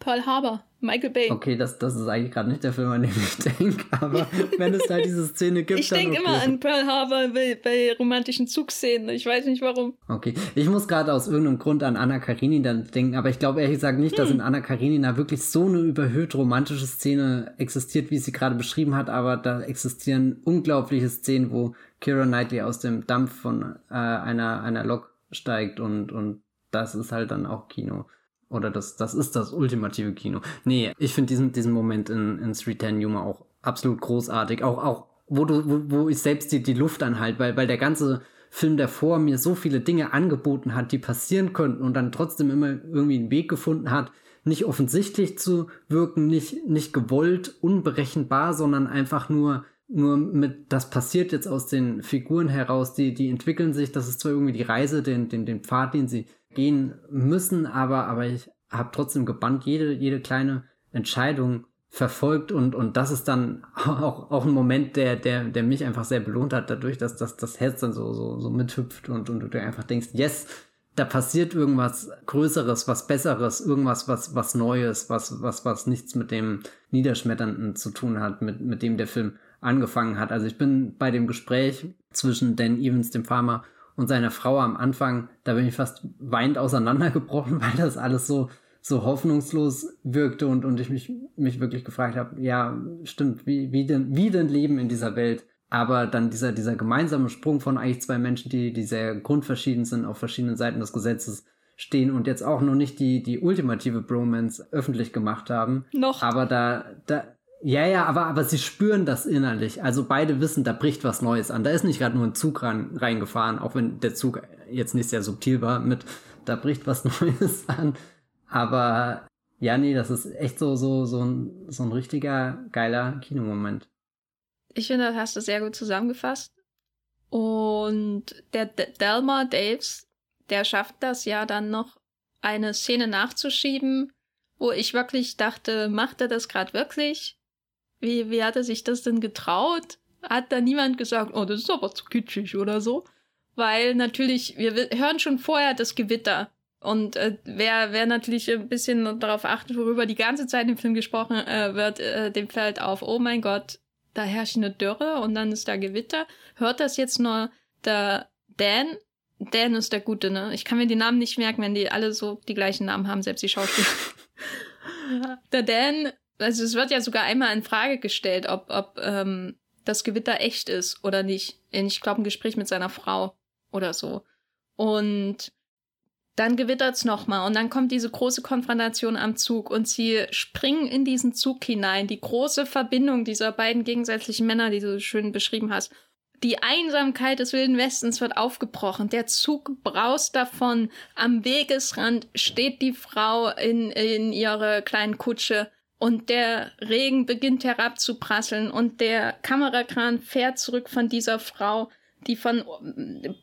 Pearl Harbor, Michael Bay. Okay, das, das ist eigentlich gerade nicht der Film, an den ich <laughs> denke, aber <laughs> wenn es da diese Szene gibt. Ich denke okay. immer an Pearl Harbor bei, bei, romantischen Zugszenen. Ich weiß nicht warum. Okay, ich muss gerade aus irgendeinem Grund an Anna Karenina denken, aber ich glaube ehrlich gesagt nicht, hm. dass in Anna Karenina wirklich so eine überhöht romantische Szene existiert, wie sie gerade beschrieben hat, aber da existieren unglaubliche Szenen, wo Kira Knightley aus dem Dampf von äh, einer, einer Lok steigt und, und das ist halt dann auch Kino. Oder das, das ist das ultimative Kino. Nee, ich finde diesen, diesen Moment in, in Street Yuma auch absolut großartig. Auch, auch, wo du, wo, wo ich selbst die, die Luft anhalte, weil, weil der ganze Film davor mir so viele Dinge angeboten hat, die passieren könnten und dann trotzdem immer irgendwie einen Weg gefunden hat, nicht offensichtlich zu wirken, nicht, nicht gewollt, unberechenbar, sondern einfach nur, nur mit, das passiert jetzt aus den Figuren heraus, die, die entwickeln sich, das ist zwar irgendwie die Reise, den, den, den Pfad, den sie gehen müssen, aber, aber ich habe trotzdem gebannt jede, jede kleine Entscheidung verfolgt und, und das ist dann <laughs> auch, auch ein Moment, der, der, der mich einfach sehr belohnt hat, dadurch, dass, dass das Herz dann so, so, so mithüpft und, und du einfach denkst, yes, da passiert irgendwas Größeres, was Besseres, irgendwas, was, was Neues, was, was, was nichts mit dem Niederschmetternden zu tun hat, mit, mit dem der Film angefangen hat. Also ich bin bei dem Gespräch zwischen Dan Evans, dem Farmer, und seiner Frau am Anfang, da bin ich fast weinend auseinandergebrochen, <laughs> weil das alles so, so hoffnungslos wirkte und, und ich mich, mich wirklich gefragt habe, ja, stimmt, wie, wie denn, wie denn Leben in dieser Welt? Aber dann dieser, dieser gemeinsame Sprung von eigentlich zwei Menschen, die, die sehr grundverschieden sind, auf verschiedenen Seiten des Gesetzes stehen und jetzt auch noch nicht die, die ultimative Bromance öffentlich gemacht haben. Noch. Aber da, da, ja, ja, aber, aber sie spüren das innerlich. Also beide wissen, da bricht was Neues an. Da ist nicht gerade nur ein Zug rein, reingefahren, auch wenn der Zug jetzt nicht sehr subtil war mit, da bricht was <laughs> Neues an. Aber ja, nee, das ist echt so, so, so ein, so ein richtiger geiler Kinomoment. Ich finde, das hast du sehr gut zusammengefasst. Und der D Delmar Daves, der schafft das ja dann noch, eine Szene nachzuschieben, wo ich wirklich dachte, macht er das gerade wirklich? Wie, wie hat er sich das denn getraut? Hat da niemand gesagt, oh, das ist aber zu kitschig oder so? Weil natürlich, wir hören schon vorher das Gewitter. Und äh, wer, wer natürlich ein bisschen darauf achtet, worüber die ganze Zeit im Film gesprochen äh, wird, äh, dem fällt auf, oh mein Gott, da herrscht eine Dürre und dann ist da Gewitter. Hört das jetzt nur der Dan? Dan ist der Gute, ne? Ich kann mir die Namen nicht merken, wenn die alle so die gleichen Namen haben, selbst die Schauspieler. <laughs> der Dan also es wird ja sogar einmal in Frage gestellt, ob, ob ähm, das Gewitter echt ist oder nicht. In, ich glaube, ein Gespräch mit seiner Frau oder so. Und dann gewittert's nochmal und dann kommt diese große Konfrontation am Zug und sie springen in diesen Zug hinein. Die große Verbindung dieser beiden gegensätzlichen Männer, die du schön beschrieben hast. Die Einsamkeit des Wilden Westens wird aufgebrochen. Der Zug braust davon. Am Wegesrand steht die Frau in, in ihrer kleinen Kutsche und der Regen beginnt herabzuprasseln und der Kamerakran fährt zurück von dieser Frau, die von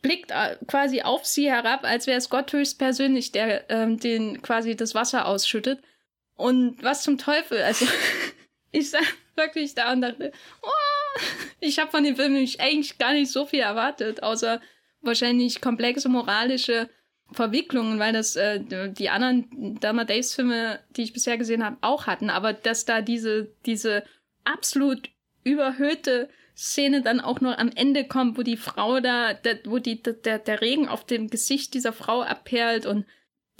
blickt quasi auf sie herab, als wäre es Gott höchstpersönlich, der ähm, den quasi das Wasser ausschüttet. Und was zum Teufel? Also <laughs> ich sah wirklich da und dachte, oh, ich habe von dem Film eigentlich gar nicht so viel erwartet, außer wahrscheinlich komplexe moralische Verwicklungen, weil das äh, die anderen Dharma Days Filme, die ich bisher gesehen habe, auch hatten, aber dass da diese diese absolut überhöhte Szene dann auch nur am Ende kommt, wo die Frau da, da wo die der der Regen auf dem Gesicht dieser Frau abperlt und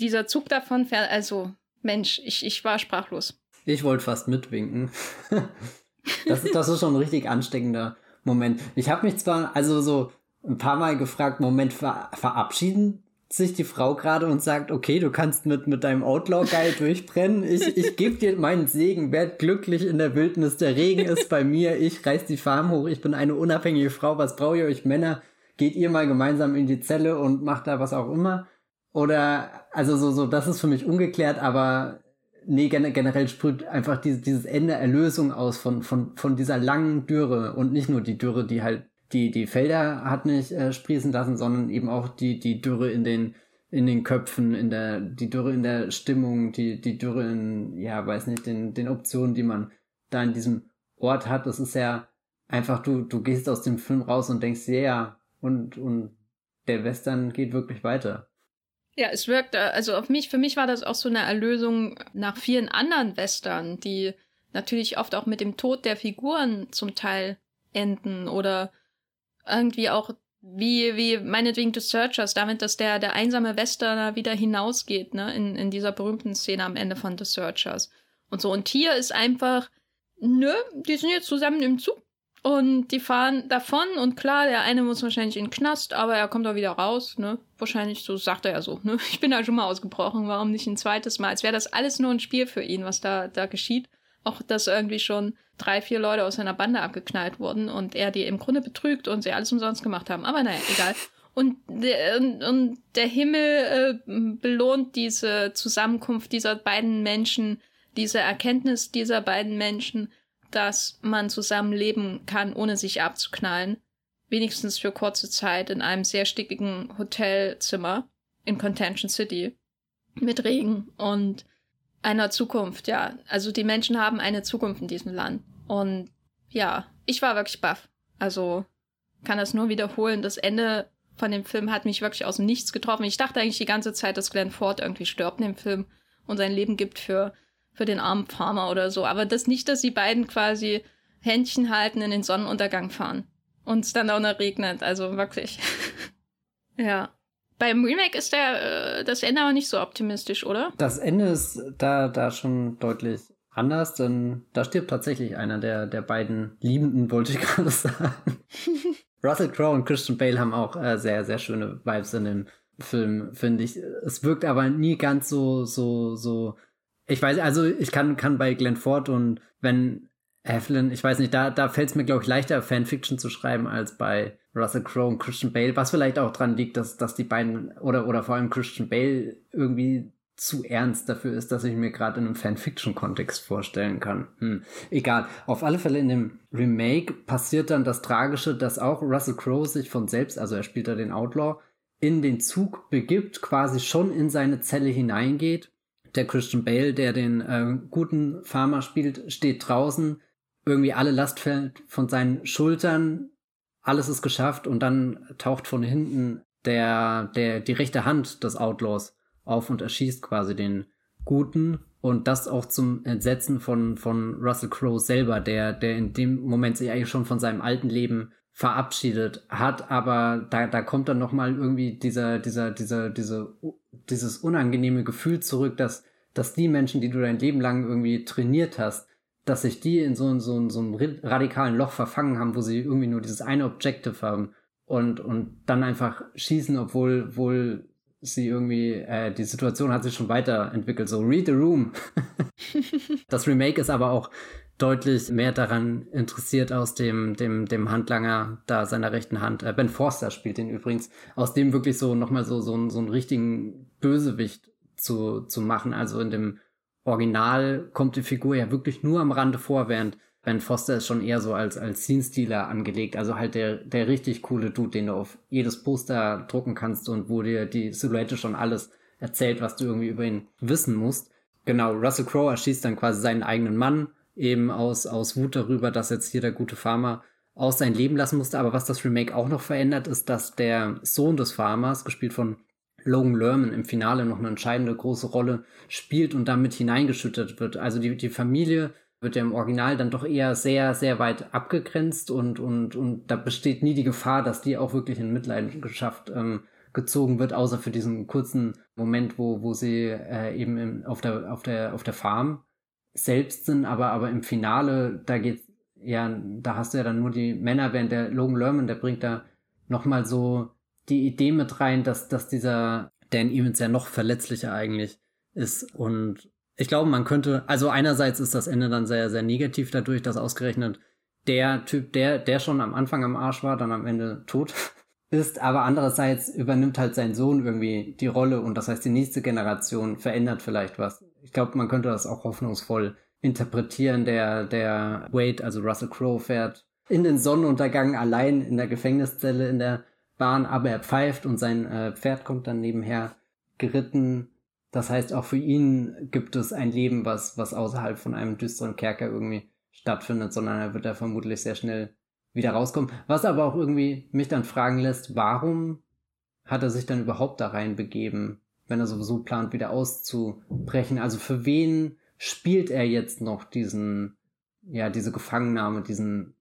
dieser Zug davon fährt, also Mensch, ich ich war sprachlos. Ich wollte fast mitwinken. <laughs> das ist das ist schon ein richtig ansteckender Moment. Ich habe mich zwar also so ein paar Mal gefragt, Moment, ver verabschieden sich die Frau gerade und sagt, okay, du kannst mit, mit deinem Outlaw-Guy <laughs> durchbrennen. Ich, ich gebe dir meinen Segen, werd glücklich in der Wildnis. Der Regen ist bei mir. Ich reiß die Farm hoch. Ich bin eine unabhängige Frau. Was braucht ihr euch Männer? Geht ihr mal gemeinsam in die Zelle und macht da was auch immer? Oder, also so, so, das ist für mich ungeklärt, aber nee, generell sprüht einfach dieses, dieses Ende Erlösung aus von, von, von dieser langen Dürre und nicht nur die Dürre, die halt die, die Felder hat nicht äh, sprießen lassen, sondern eben auch die, die Dürre in den, in den Köpfen, in der, die Dürre in der Stimmung, die, die Dürre in, ja, weiß nicht, den, den Optionen, die man da in diesem Ort hat. Das ist ja einfach, du, du gehst aus dem Film raus und denkst, ja, yeah, und, und der Western geht wirklich weiter. Ja, es wirkt, äh, also auf mich, für mich war das auch so eine Erlösung nach vielen anderen Western, die natürlich oft auch mit dem Tod der Figuren zum Teil enden oder irgendwie auch wie, wie meinetwegen The Searchers, damit, dass der, der einsame Westerner wieder hinausgeht, ne, in, in dieser berühmten Szene am Ende von The Searchers. Und so. Und hier ist einfach, nö, die sind jetzt zusammen im Zug und die fahren davon und klar, der eine muss wahrscheinlich in den Knast, aber er kommt auch wieder raus, ne? Wahrscheinlich, so sagt er ja so, ne? Ich bin da schon mal ausgebrochen, warum nicht ein zweites Mal? Als wäre das alles nur ein Spiel für ihn, was da, da geschieht. Auch, dass irgendwie schon drei, vier Leute aus seiner Bande abgeknallt wurden und er die im Grunde betrügt und sie alles umsonst gemacht haben. Aber naja, egal. Und der, und, und der Himmel äh, belohnt diese Zusammenkunft dieser beiden Menschen, diese Erkenntnis dieser beiden Menschen, dass man zusammen leben kann, ohne sich abzuknallen. Wenigstens für kurze Zeit in einem sehr stickigen Hotelzimmer in Contention City. Mit Regen und einer Zukunft, ja. Also die Menschen haben eine Zukunft in diesem Land. Und ja, ich war wirklich baff. Also kann das nur wiederholen. Das Ende von dem Film hat mich wirklich aus dem Nichts getroffen. Ich dachte eigentlich die ganze Zeit, dass Glenn Ford irgendwie stirbt in dem Film und sein Leben gibt für, für den armen Farmer oder so. Aber das nicht, dass die beiden quasi Händchen halten in den Sonnenuntergang fahren und es dann auch noch regnet. Also wirklich. <laughs> ja. Beim Remake ist der, äh, das Ende aber nicht so optimistisch, oder? Das Ende ist da, da schon deutlich anders, denn da stirbt tatsächlich einer der, der beiden Liebenden, wollte ich <laughs> gerade sagen. <laughs> Russell Crowe und Christian Bale haben auch äh, sehr, sehr schöne Vibes in dem Film, finde ich. Es wirkt aber nie ganz so, so, so. Ich weiß, also ich kann, kann bei Glenn Ford und wenn Evelyn, ich weiß nicht, da, da fällt es mir, glaube ich, leichter, Fanfiction zu schreiben, als bei Russell Crowe und Christian Bale, was vielleicht auch dran liegt, dass, dass die beiden oder, oder vor allem Christian Bale irgendwie zu ernst dafür ist, dass ich mir gerade in einem Fanfiction-Kontext vorstellen kann. Hm. Egal. Auf alle Fälle in dem Remake passiert dann das Tragische, dass auch Russell Crowe sich von selbst, also er spielt da den Outlaw, in den Zug begibt, quasi schon in seine Zelle hineingeht. Der Christian Bale, der den äh, guten Farmer spielt, steht draußen. Irgendwie alle Last fällt von seinen Schultern. Alles ist geschafft und dann taucht von hinten der, der, die rechte Hand des Outlaws auf und erschießt quasi den Guten und das auch zum Entsetzen von, von Russell Crowe selber, der, der in dem Moment sich eigentlich schon von seinem alten Leben verabschiedet hat, aber da, da kommt dann nochmal irgendwie dieser, dieser, dieser, diese, dieses unangenehme Gefühl zurück, dass, dass die Menschen, die du dein Leben lang irgendwie trainiert hast, dass sich die in so, so, so einem radikalen Loch verfangen haben, wo sie irgendwie nur dieses eine Objective haben und, und dann einfach schießen, obwohl wohl sie irgendwie, äh, die Situation hat sich schon weiterentwickelt, so read the room. <laughs> das Remake ist aber auch deutlich mehr daran interessiert aus dem, dem, dem Handlanger da seiner rechten Hand. Äh, ben Forster spielt den übrigens, aus dem wirklich so nochmal so, so, so einen richtigen Bösewicht zu, zu machen. Also in dem Original kommt die Figur ja wirklich nur am Rande vor, während Ben Foster ist schon eher so als, als Scene-Stealer angelegt. Also halt der, der richtig coole Dude, den du auf jedes Poster drucken kannst und wo dir die Silhouette schon alles erzählt, was du irgendwie über ihn wissen musst. Genau, Russell Crowe erschießt dann quasi seinen eigenen Mann, eben aus, aus Wut darüber, dass jetzt hier der gute Farmer aus sein Leben lassen musste. Aber was das Remake auch noch verändert, ist, dass der Sohn des Farmers, gespielt von Logan Lerman, im Finale noch eine entscheidende große Rolle spielt und damit hineingeschüttet wird. Also die, die Familie wird ja im Original dann doch eher sehr, sehr weit abgegrenzt und, und, und da besteht nie die Gefahr, dass die auch wirklich in Mitleidenschaft ähm, gezogen wird, außer für diesen kurzen Moment, wo, wo sie äh, eben im, auf, der, auf, der, auf der Farm selbst sind, aber, aber im Finale, da geht's ja, da hast du ja dann nur die Männer, während der Logan Lerman, der bringt da nochmal so die Idee mit rein, dass, dass dieser Dan Evans ja noch verletzlicher eigentlich ist und ich glaube, man könnte, also einerseits ist das Ende dann sehr, sehr negativ dadurch, dass ausgerechnet der Typ, der, der schon am Anfang am Arsch war, dann am Ende tot <laughs> ist, aber andererseits übernimmt halt sein Sohn irgendwie die Rolle und das heißt, die nächste Generation verändert vielleicht was. Ich glaube, man könnte das auch hoffnungsvoll interpretieren. Der, der Wade, also Russell Crowe, fährt in den Sonnenuntergang allein in der Gefängniszelle in der Bahn, aber er pfeift und sein äh, Pferd kommt dann nebenher geritten das heißt, auch für ihn gibt es ein Leben, was, was außerhalb von einem düsteren Kerker irgendwie stattfindet, sondern er wird da vermutlich sehr schnell wieder rauskommen. Was aber auch irgendwie mich dann fragen lässt, warum hat er sich dann überhaupt da reinbegeben, wenn er sowieso plant, wieder auszubrechen? Also für wen spielt er jetzt noch diesen, ja, diese Gefangennahme, diesen,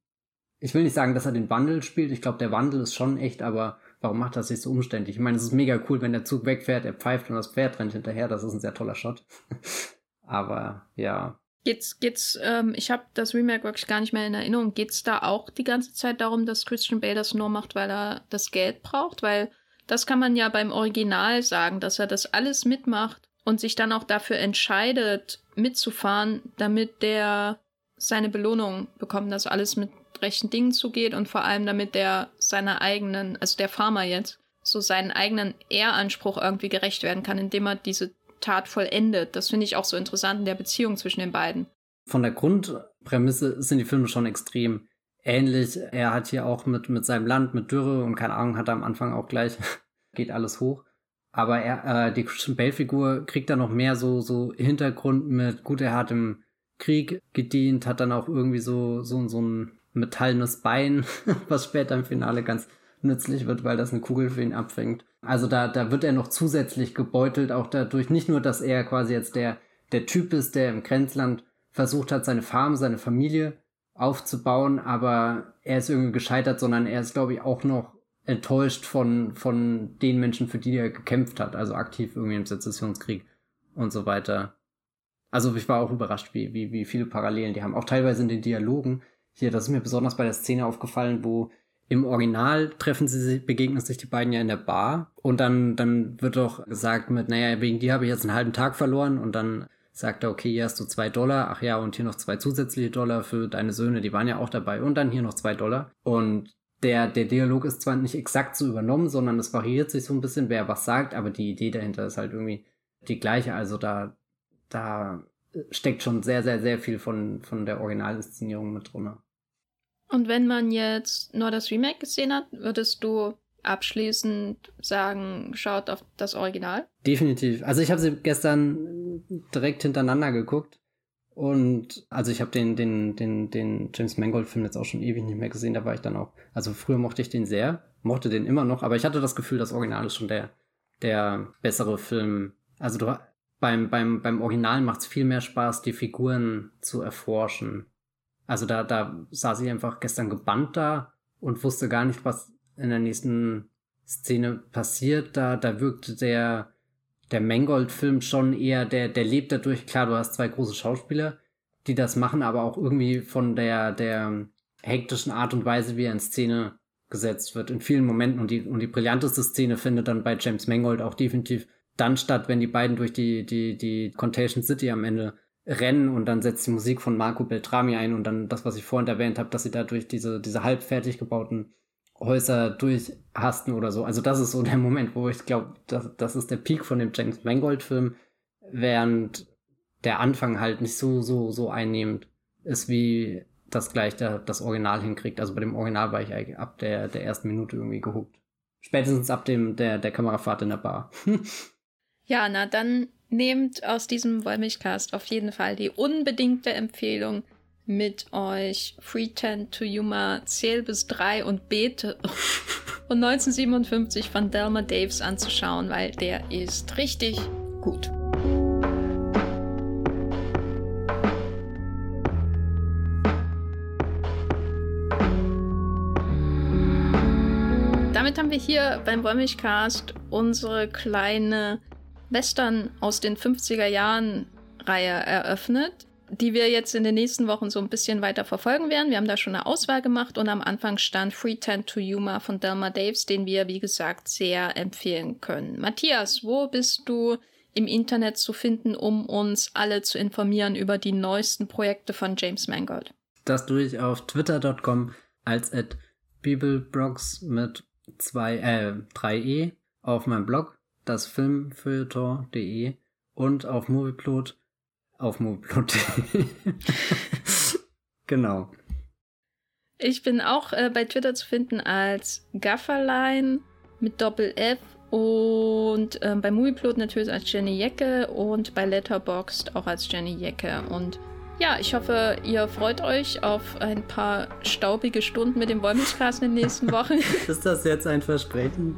ich will nicht sagen, dass er den Wandel spielt. Ich glaube, der Wandel ist schon echt, aber warum macht das sich so umständlich? Ich meine, es ist mega cool, wenn der Zug wegfährt, er pfeift und das Pferd rennt hinterher. Das ist ein sehr toller Shot. <laughs> Aber ja. Geht's, geht's, ähm, ich habe das Remake wirklich gar nicht mehr in Erinnerung. Geht's da auch die ganze Zeit darum, dass Christian Bale das nur macht, weil er das Geld braucht? Weil das kann man ja beim Original sagen, dass er das alles mitmacht und sich dann auch dafür entscheidet, mitzufahren, damit der seine Belohnung bekommt, dass alles mit rechten Dingen zugeht und vor allem damit der seiner eigenen, also der Farmer jetzt, so seinen eigenen Ehranspruch irgendwie gerecht werden kann, indem er diese Tat vollendet. Das finde ich auch so interessant in der Beziehung zwischen den beiden. Von der Grundprämisse sind die Filme schon extrem ähnlich. Er hat hier auch mit, mit seinem Land, mit Dürre und keine Ahnung, hat er am Anfang auch gleich, <laughs> geht alles hoch. Aber er, äh, die Christian Bale-Figur kriegt da noch mehr so, so Hintergrund mit, gut, er hat im Krieg gedient, hat dann auch irgendwie so, so, so ein metallenes Bein, <laughs> was später im Finale ganz nützlich wird, weil das eine Kugel für ihn abfängt. Also da, da wird er noch zusätzlich gebeutelt, auch dadurch nicht nur, dass er quasi jetzt der, der Typ ist, der im Grenzland versucht hat, seine Farm, seine Familie aufzubauen, aber er ist irgendwie gescheitert, sondern er ist, glaube ich, auch noch enttäuscht von, von den Menschen, für die er gekämpft hat, also aktiv irgendwie im Sezessionskrieg und so weiter. Also ich war auch überrascht, wie, wie, wie viele Parallelen die haben. Auch teilweise in den Dialogen. Hier, das ist mir besonders bei der Szene aufgefallen, wo im Original treffen sie begegnen sich die beiden ja in der Bar und dann, dann wird doch gesagt mit, naja, wegen dir habe ich jetzt einen halben Tag verloren und dann sagt er, okay, hier hast du zwei Dollar, ach ja, und hier noch zwei zusätzliche Dollar für deine Söhne, die waren ja auch dabei und dann hier noch zwei Dollar. Und der, der Dialog ist zwar nicht exakt so übernommen, sondern es variiert sich so ein bisschen, wer was sagt, aber die Idee dahinter ist halt irgendwie die gleiche. Also da, da steckt schon sehr, sehr, sehr viel von, von der Originalinszenierung mit drin. Und wenn man jetzt nur das Remake gesehen hat, würdest du abschließend sagen, schaut auf das Original? Definitiv. Also ich habe sie gestern direkt hintereinander geguckt. Und also ich habe den, den, den, den James Mangold-Film jetzt auch schon ewig nicht mehr gesehen. Da war ich dann auch. Also früher mochte ich den sehr, mochte den immer noch, aber ich hatte das Gefühl, das Original ist schon der, der bessere Film. Also du, beim, beim, beim Original macht es viel mehr Spaß, die Figuren zu erforschen. Also da, da saß ich einfach gestern gebannt da und wusste gar nicht, was in der nächsten Szene passiert. Da, da wirkte der, der Mangold-Film schon eher, der, der lebt dadurch. Klar, du hast zwei große Schauspieler, die das machen, aber auch irgendwie von der, der hektischen Art und Weise, wie er in Szene gesetzt wird, in vielen Momenten. Und die, und die brillanteste Szene findet dann bei James Mangold auch definitiv dann statt, wenn die beiden durch die, die, die Contation City am Ende rennen und dann setzt die Musik von Marco Beltrami ein und dann das, was ich vorhin erwähnt habe, dass sie da durch diese, diese halb fertig gebauten Häuser durchhasten oder so. Also das ist so der Moment, wo ich glaube, das, das ist der Peak von dem James Mangold-Film, während der Anfang halt nicht so, so, so einnehmend ist, wie das gleich der, das Original hinkriegt. Also bei dem Original war ich ab der, der ersten Minute irgendwie gehuckt. Spätestens ab dem, der, der Kamerafahrt in der Bar. <laughs> ja, na dann nehmt aus diesem Wollmilchcast auf jeden Fall die unbedingte Empfehlung mit euch Free Ten to Yuma, Zähl bis drei und bete <laughs> und 1957 von Delma Daves anzuschauen, weil der ist richtig gut. Damit haben wir hier beim Wollmilchcast unsere kleine Western aus den 50er Jahren Reihe eröffnet, die wir jetzt in den nächsten Wochen so ein bisschen weiter verfolgen werden. Wir haben da schon eine Auswahl gemacht und am Anfang stand Free Ten to Yuma von Delma Daves, den wir, wie gesagt, sehr empfehlen können. Matthias, wo bist du im Internet zu finden, um uns alle zu informieren über die neuesten Projekte von James Mangold? Das tue ich auf twitter.com als at bibelbrox mit zwei, äh, drei E auf meinem Blog das Filmfeuilleton.de und auf Movieplot auf movieplot.de. <laughs> genau. Ich bin auch äh, bei Twitter zu finden als Gafferlein mit Doppel F und ähm, bei Movieplot natürlich als Jenny Jecke und bei Letterboxd auch als Jenny Jecke. Und ja, ich hoffe, ihr freut euch auf ein paar staubige Stunden mit dem Wollmilchcast in den nächsten Wochen. <laughs> Ist das jetzt ein Versprechen?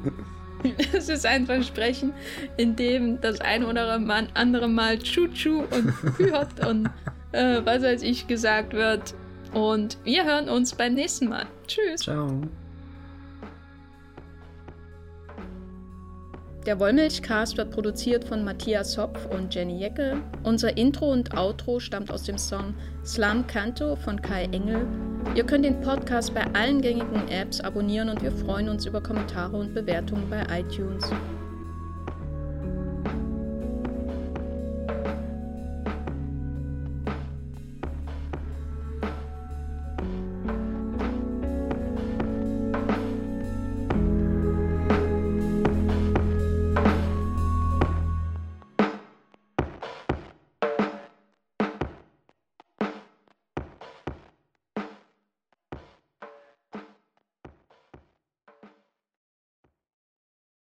<laughs> Es ist ein Versprechen, in dem das ein oder andere Mal Chuchu und <laughs> Hühot und äh, was weiß ich gesagt wird. Und wir hören uns beim nächsten Mal. Tschüss. Ciao. Der Wollmilchcast wird produziert von Matthias Hopf und Jenny Jecke. Unser Intro und Outro stammt aus dem Song Slam Canto von Kai Engel. Ihr könnt den Podcast bei allen gängigen Apps abonnieren und wir freuen uns über Kommentare und Bewertungen bei iTunes.